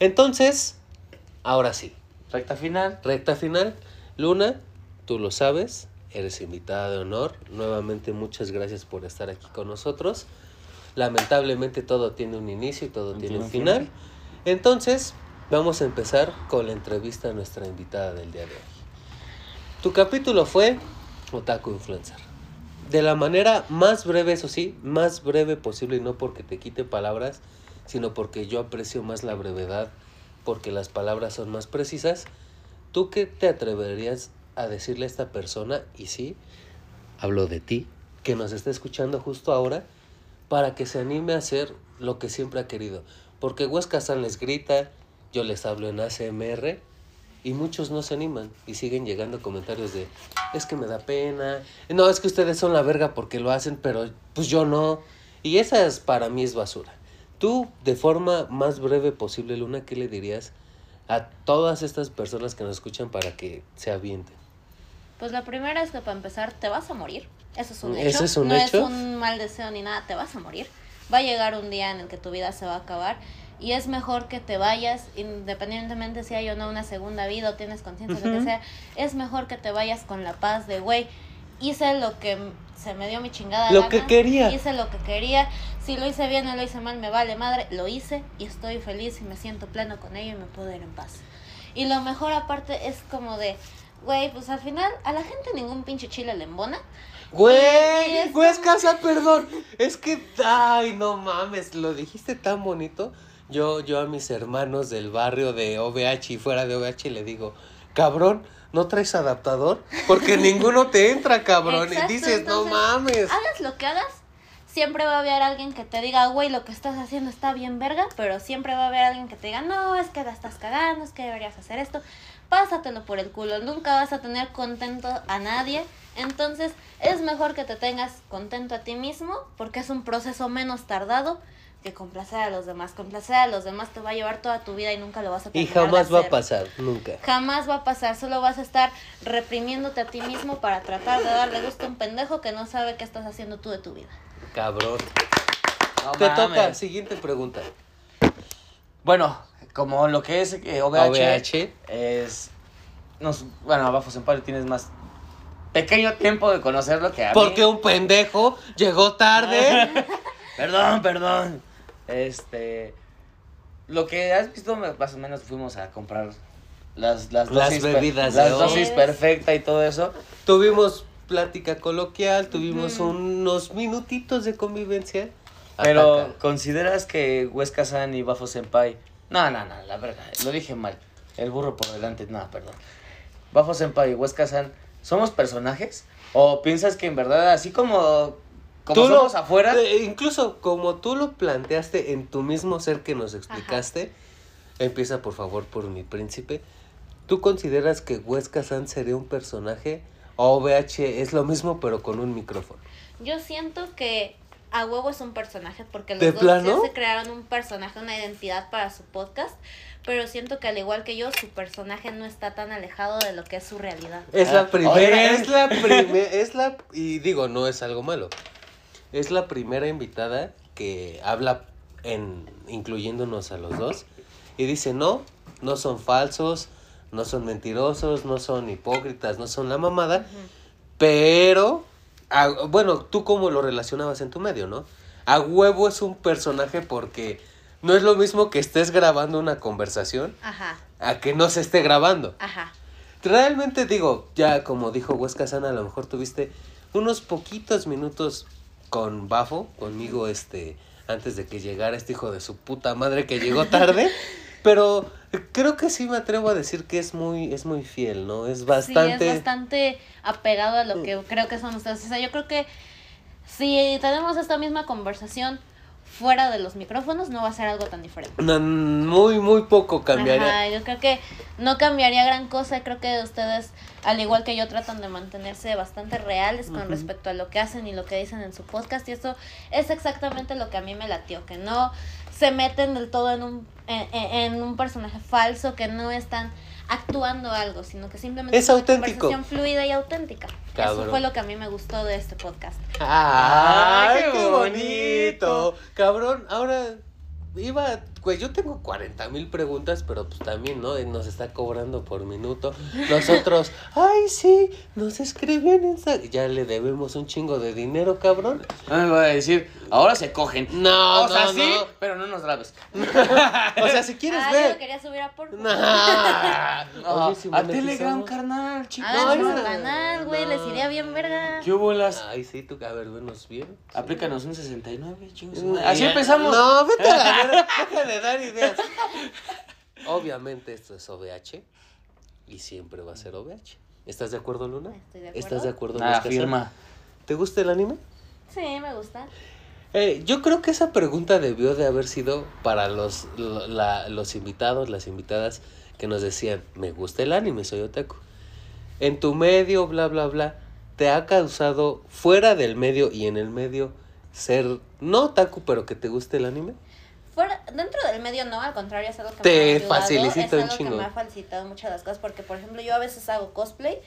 Entonces, ahora sí, Recta final. recta final. Luna, tú lo sabes, eres invitada de honor. Nuevamente, muchas gracias por estar aquí con nosotros. Lamentablemente todo tiene un inicio y todo tiene un final. final. Entonces, vamos a empezar con la entrevista a nuestra invitada del día de hoy. Tu capítulo fue Otaku Influencer. De la manera más breve, eso sí, más breve posible y no porque te quite palabras, sino porque yo aprecio más la brevedad, porque las palabras son más precisas. ¿Tú qué te atreverías a decirle a esta persona? Y sí, hablo de ti, que nos está escuchando justo ahora, para que se anime a hacer lo que siempre ha querido. Porque Huesca San les grita, yo les hablo en ACMR y muchos no se animan y siguen llegando comentarios de, es que me da pena, no, es que ustedes son la verga porque lo hacen, pero pues yo no. Y esa es, para mí es basura. Tú, de forma más breve posible, Luna, ¿qué le dirías a todas estas personas que nos escuchan para que se avienten? Pues la primera es que para empezar te vas a morir. Eso es un ¿Ese hecho. es un no hecho? es un mal deseo ni nada, te vas a morir. Va a llegar un día en el que tu vida se va a acabar y es mejor que te vayas, independientemente si hay o no una segunda vida o tienes conciencia, lo Ujú. que sea, es mejor que te vayas con la paz de, güey, hice lo que se me dio mi chingada Lo gana, que quería. Hice lo que quería. Si lo hice bien o lo hice mal, me vale madre. Lo hice y estoy feliz y me siento pleno con ello y me puedo ir en paz. Y lo mejor aparte es como de, güey, pues al final a la gente ningún pinche chile le embona. Güey, es güey, es casa, perdón. [laughs] Es que, ay, no mames, lo dijiste tan bonito. Yo, yo a mis hermanos del barrio de OVH y fuera de OVH le digo, cabrón, ¿no traes adaptador? Porque [laughs] ninguno te entra, cabrón. Exacto, y dices, no mames. Hagas lo que hagas, siempre va a haber alguien que te diga, güey, lo que estás haciendo está bien verga, pero siempre va a haber alguien que te diga, no, es que la estás cagando, es que deberías hacer esto. Pásatelo por el culo, nunca vas a tener contento a nadie. Entonces es mejor que te tengas contento a ti mismo porque es un proceso menos tardado que complacer a los demás. Complacer a los demás te va a llevar toda tu vida y nunca lo vas a Y terminar de jamás va a pasar, nunca. Jamás va a pasar, solo vas a estar reprimiéndote a ti mismo para tratar de darle gusto a un pendejo que no sabe qué estás haciendo tú de tu vida. Cabrón. No Te toca, siguiente pregunta. Bueno, como lo que es eh, OVH, OVH. es. Nos, bueno, Bafo Senpai tienes más pequeño tiempo de conocerlo que a mí. Porque un pendejo llegó tarde. [laughs] Perdón, perdón. Este. Lo que has visto, más o menos fuimos a comprar las, las, Las dosis, bebidas las hoy. dosis perfecta y todo eso. tuvimos plática coloquial, tuvimos unos minutitos de convivencia. Pero, Ataca. ¿consideras que Huesca San y Bafo Senpai? No, no, no, la verdad, lo dije mal. El burro por delante, no, perdón. Bafo Senpai y Huesca San, ¿somos personajes? ¿O piensas que en verdad, así como, como Tú lo- somos afuera, eh, incluso como tú lo planteaste en tu mismo ser que nos explicaste, empieza por favor por mi príncipe. ¿Tú consideras que Huesca San sería un personaje o OVH es lo mismo pero con un micrófono? Yo siento que a huevo es un personaje porque los ¿De dos plano? se crearon un personaje, una identidad para su podcast, pero siento que al igual que yo, su personaje no está tan alejado de lo que es su realidad. Es Ah, la primera, oye. es la primera, es la, y digo, no es algo malo. Es la primera invitada que habla en, incluyéndonos a los dos, y dice, no, no son falsos, no son mentirosos, no son hipócritas, no son la mamada, pero, a- bueno, tú cómo lo relacionabas en tu medio, ¿no? A huevo es un personaje porque no es lo mismo que estés grabando una conversación Ajá, a que no se esté grabando. ajá. Realmente digo, ya como dijo Huesca Sana, a lo mejor tuviste unos poquitos minutos con Bafo, conmigo, este, antes de que llegara este hijo de su puta madre que llegó tarde. [laughs] pero creo que sí me atrevo a decir que es muy, es muy fiel, ¿no? Es bastante. Sí, es bastante apegado a lo que creo que son ustedes. O sea, yo creo que si tenemos esta misma conversación fuera de los micrófonos, no va a ser algo tan diferente. No, muy, muy poco cambiaría. Ajá, yo creo que no cambiaría gran cosa. Creo que ustedes, al igual que yo, tratan de mantenerse bastante reales con respecto a lo que hacen y lo que dicen en su podcast. Y eso es exactamente lo que a mí me latió, que no se meten del todo en un, en- en un personaje falso, que no están actuando algo, sino que simplemente Es una auténtico. conversación fluida y auténtica. Cabrón. Eso fue lo que a mí me gustó de este podcast. ¡Ay, Ay, qué qué bonito! bonito. Cabrón, ahora iba, pues yo tengo 40 mil preguntas, pero pues también, ¿no? Nos está cobrando por minuto. Nosotros, [laughs] ay, sí, nos escribió en Instagram. Ya le debemos un chingo de dinero, cabrón. no me voy a decir, ahora se cogen. No, o sea, no, sí, no. pero no nos grabes. [laughs] [laughs] O sea, si quieres Ah, yo lo ver. quería subir a por. No, Oye, si a Telegram, carnal, chicos. Háganse no, canal, güey, no. les iría bien verga. ¿Qué bolas? Ay, sí, tú, a ver, venos bien. Aplícanos un 69, chingos. Así empezamos. No, vete a la verga, de dar ideas. [laughs] Obviamente esto es OVH y siempre va a ser OVH. ¿Estás de acuerdo, Luna? Estoy de acuerdo. ¿Estás de acuerdo? San? firma. ¿Te gusta el anime? Sí, me gusta. Eh, yo creo que esa pregunta debió de haber sido para los, la- los invitados, las invitadas que nos decían, me gusta el anime, soy otaku. En tu medio, bla, bla, bla, ¿te ha causado fuera del medio y en el medio ser no otaku, pero que te guste el anime? Fuera, dentro del medio no, al contrario, es algo que Te me ha ayudado, es un algo chingo. que me ha facilitado muchas las cosas, porque por ejemplo yo a veces hago cosplay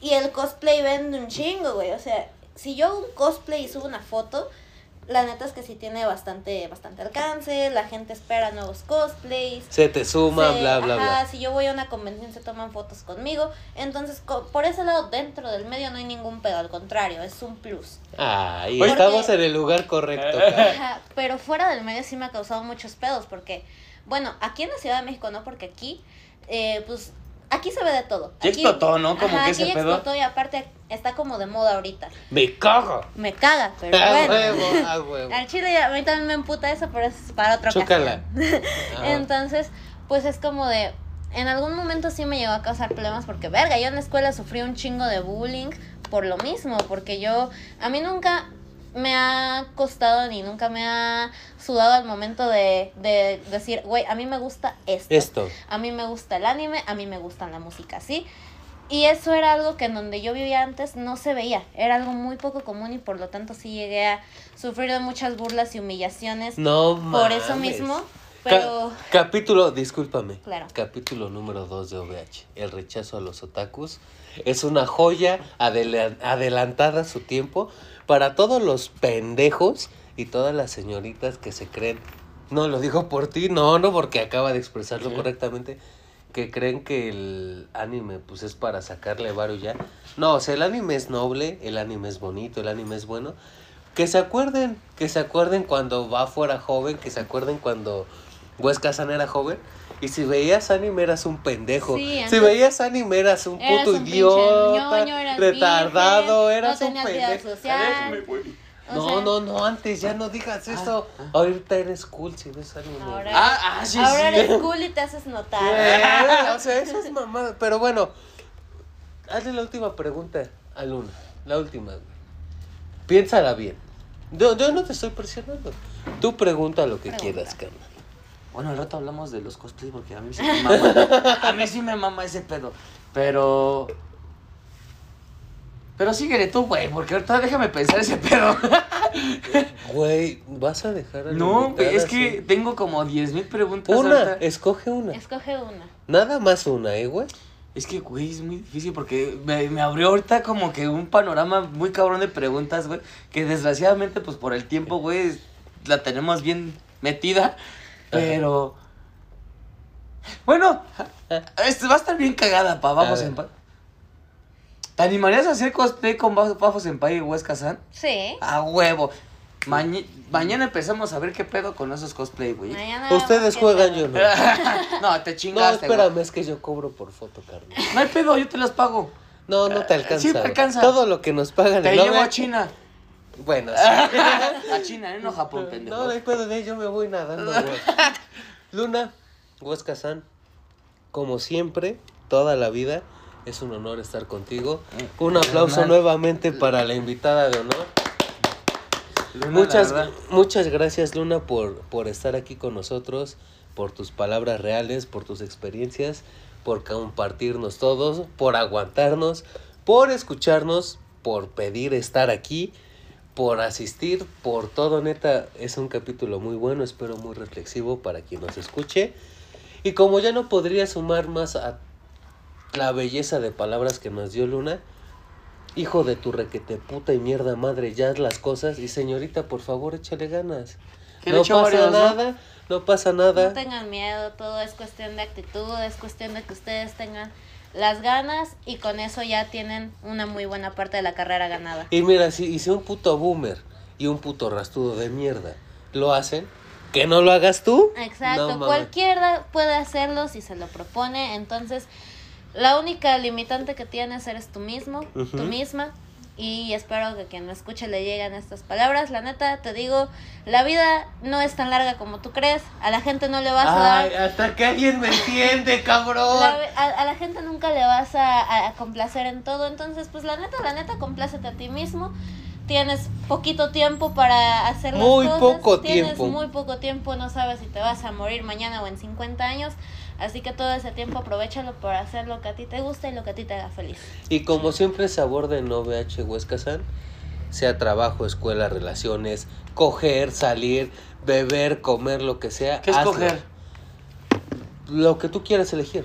y el cosplay vende un chingo, güey, o sea, si yo hago un cosplay y subo una foto, la neta es que sí tiene bastante, bastante alcance, la gente espera nuevos cosplays. Se te suma, se- bla, bla, ajá, bla. si yo voy a una convención se toman fotos conmigo, entonces co- por ese lado dentro del medio no hay ningún pedo, al contrario, es un plus. Ay, Porque- estamos en el lugar correcto. [laughs] Ajá, pero fuera del medio sí me ha causado muchos pedos porque, bueno, aquí en la Ciudad de México no, porque aquí, eh, pues, aquí se ve de todo. Ya Aquí- explotó, ¿no? Como ajá, que aquí ese pedo. explotó y aparte está como de moda ahorita. Me cago. Me caga, pero A bueno. huevo, a [laughs] huevo. Al chile ya- a mí también me emputa eso, pero es para ocasión. Ah. [laughs] Entonces, pues es como de. En algún momento sí me llegó a causar problemas porque, verga, yo en la escuela sufrí un chingo de bullying por lo mismo, porque yo. A mí nunca me ha costado ni nunca me ha sudado al momento de, de decir, güey, a mí me gusta esto. Esto. A mí me gusta el anime, a mí me gusta la música, ¿sí? Y eso era algo que en donde yo vivía antes no se veía. Era algo muy poco común y por lo tanto sí llegué a sufrir de muchas burlas y humillaciones No por eso mames. mismo. Ca- Pero capítulo, discúlpame. Claro. Capítulo número 2 de OVH. El rechazo a los otakus. Es una joya adela- adelantada a su tiempo para todos los pendejos y todas las señoritas que se creen. No lo digo por ti, no, no, porque acaba de expresarlo Sí. correctamente. Que creen que el anime pues es para sacarle varo ya. No, o sea, el anime es noble, el anime es bonito, el anime es bueno. Que se acuerden, que se acuerden cuando va fuera joven, que se acuerden cuando Huesca San era joven. Y si veías anime eras un pendejo. Sí, si veías anime eras un Eras puto un idiota, ñoño, eras retardado, virgen, eras no un pendejo. social. No, sea, no, no, antes ya no digas eso. ah. Ahorita eres cool si ves anime. Ahora, Ah, ah, sí, ahora sí. eres cool y te haces notar. [laughs] Eh, o sea, eso es mamada. Pero bueno, hazle la última pregunta a Luna. La última, güey. Piénsala bien. Yo, yo no te estoy presionando. Tú pregunta lo que Pregunta. quieras, carnal. Bueno, al rato hablamos de los cosplays porque a mí sí me mama. [laughs] a mí sí me mama ese pedo. Pero. Pero síguele tú, güey, porque ahorita déjame pensar ese pedo. [laughs] Güey, vas a dejar a no, güey, es que tengo como 10 mil preguntas Una, ahorita. escoge una. Escoge una. Nada más una, ¿eh, güey? Es que, güey, es muy difícil porque me, me abrió ahorita como que un panorama muy cabrón de preguntas, güey. Que desgraciadamente, pues por el tiempo, güey, la tenemos bien metida. Pero. Bueno, este va a estar bien cagada, pa. A Vamos ver. en paz. ¿Te animarías a hacer cosplay con Ba- Bafos en y Huesca San? Sí. A huevo. Maña- mañana empezamos a ver qué pedo con esos cosplay, güey. Mañana Ustedes juegan, yo no. [laughs] no, te No, chingaste, güey. espérame, es que yo cobro por foto, carnal. No hay pedo, yo te las pago. No, no te alcanza. Sí, te güey. alcanza. Todo lo que nos pagan Te en llevo a China. Bueno, sí. a China, ¿eh? no Japón, pendejo. No, pedo de yo me voy nadando, güey. [laughs] Luna, Huesca San, como siempre, toda la vida, es un honor estar contigo. Un aplauso nuevamente para la invitada de honor. Luna, Muchas, muchas gracias, Luna, por, por estar aquí con nosotros, por tus palabras reales, por tus experiencias, por compartirnos todos, por aguantarnos, por escucharnos, por pedir estar aquí, por asistir, por todo, neta, es un capítulo muy bueno, espero muy reflexivo para quien nos escuche. Y como ya no podría sumar más a la belleza de palabras que nos dio Luna, hijo de tu requete puta y mierda madre, ya haz las cosas y señorita, por favor, échale ganas. Que No pasa varios, ¿no? nada, no pasa nada. No tengan miedo, todo es cuestión de actitud, es cuestión de que ustedes tengan las ganas y con eso ya tienen una muy buena parte de la carrera ganada. Y mira, si, y si un puto boomer y un puto rastudo de mierda lo hacen, que no lo hagas tú. Exacto, No, cualquiera puede hacerlo si se lo propone, entonces la única limitante que tienes eres tú mismo, Ujú. tú misma. Y espero que quien me escuche le lleguen estas palabras. La neta, te digo, la vida no es tan larga como tú crees. A la gente no le vas a dar hasta que alguien me entiende, [laughs] cabrón. La- a, a la gente nunca le vas a, a complacer en todo, entonces pues la neta, la neta, complácete a ti mismo. Tienes poquito tiempo para hacer las Muy cosas. poco Tienes tiempo. muy poco tiempo, no sabes si te vas a morir mañana o en 50 años. Así que todo ese tiempo aprovechalo por hacer lo que a ti te gusta y lo que a ti te haga feliz. Y como siempre se aborda en OVH Huesca San, sea trabajo, escuela, relaciones, coger, salir, beber, comer, lo que sea. ¿Qué hazlo. escoger? Lo que tú quieras elegir.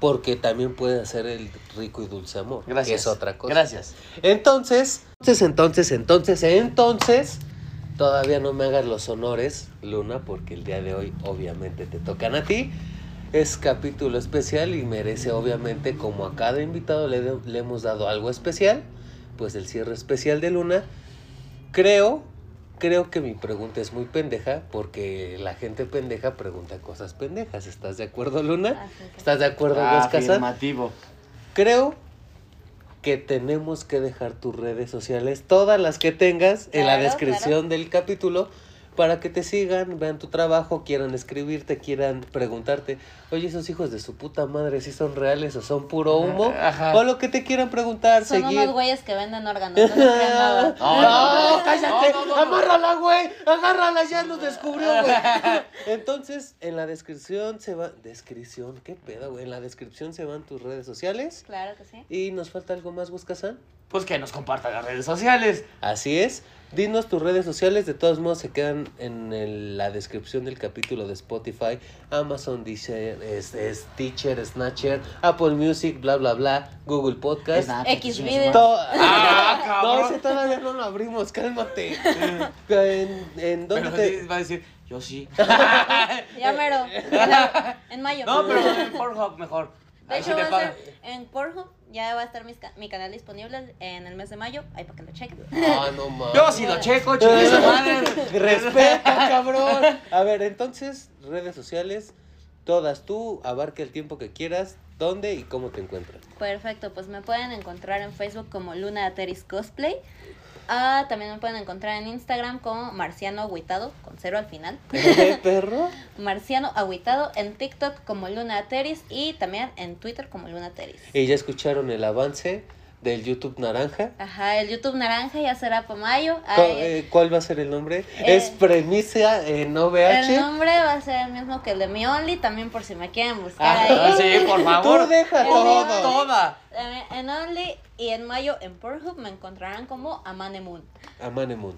Porque también puede hacer el rico y dulce amor. Gracias. Que es otra cosa. Gracias. Entonces, entonces, entonces, entonces, entonces, todavía no me hagas los honores, Luna, porque el día de hoy obviamente te tocan a ti. Es capítulo especial y merece obviamente, como a cada invitado le, de- le hemos dado algo especial, pues el cierre especial de Luna. Creo, creo que mi pregunta es muy pendeja, porque la gente pendeja pregunta cosas pendejas. ¿Estás de acuerdo, Luna? Que- ¿Estás de acuerdo, San? Afirmativo. Creo que tenemos que dejar tus redes sociales, todas las que tengas, en la Claro, descripción del capítulo, para que te sigan, vean tu trabajo, quieran escribirte, quieran preguntarte, oye, esos hijos de su puta madre, si son reales o son puro humo, Ajá. o lo que te quieran preguntar, Son seguir. unos güeyes que venden órganos, no les crean nada. [laughs] No, No, no, cállate, no, no, no. amárrala, güey, agárrala, ya nos descubrió, güey. [laughs] Entonces, en la descripción se va, descripción, qué pedo, güey, en la descripción se van tus redes sociales Claro que sí. y nos falta algo más, Buscasan. Pues que nos compartan las redes sociales. Así es. Dinos tus redes sociales, de todos modos se quedan en el- la descripción del capítulo de Spotify, Amazon, Deezer, es, es Teacher, Snatcher, Apple Music, bla bla bla, Google Podcast. X videos. To- Ah, [laughs] cabrón. no, ese todavía no lo abrimos, cálmate. ¿En, en dónde Pero te...? sí, va a decir, yo sí. [laughs] [laughs] Ya mero. En, en mayo. No, pero en Pornhub mejor. De hecho, va a ser en Pornhub. Ya va a estar mis ca- mi canal disponible en el mes de mayo. Ahí para que lo chequen. Ah, no [laughs] mames. Yo sí lo checo, chingue madre. [laughs] Respeta, cabrón. A ver, entonces, redes sociales, todas tú, abarca el tiempo que quieras, dónde y cómo te encuentras. Perfecto, pues me pueden encontrar en Facebook como Luna Ateris Cosplay. Ah, también me pueden encontrar en Instagram como Marciano Agüitado, con cero al final. ¿Qué [laughs] perro? Marciano Agüitado, en TikTok como Luna Ateris y también en Twitter como Luna Ateris. Y ya escucharon el avance del YouTube Naranja. Ajá, el YouTube Naranja ya será para mayo. Ay, eh, ¿Cuál va a ser el nombre? Eh, es premisa en OVH. el nombre va a ser el mismo que el de mi Only, también por si me quieren buscar Ah, ahí. sí, por [laughs] favor. Tú deja todo. Toda. En Only y en mayo en Pornhub me encontrarán como Amane Moon. Amane Moon.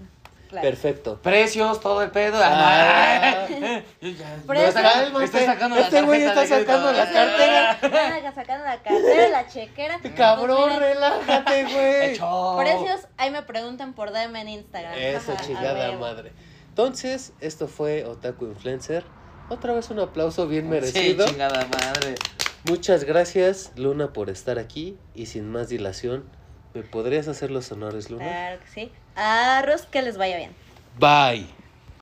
Claro. Perfecto. Precios, todo el pedo. Ah. [laughs] Estoy- estoy sacando la Este güey está sacando la cartera. Van sacando la cartera, la chequera. Cabrón, Pues relájate, güey. [laughs] Precios, ahí me preguntan por DM en Instagram. Eso, Ajá, chingada madre. Entonces, esto fue Otaku Influencer. Otra vez un aplauso bien Sí, merecido. chingada madre. Muchas gracias, Luna, por estar aquí. Y sin más dilación, ¿me podrías hacer los honores, Luna? Claro que sí. Arroz, que les vaya bien. Bye.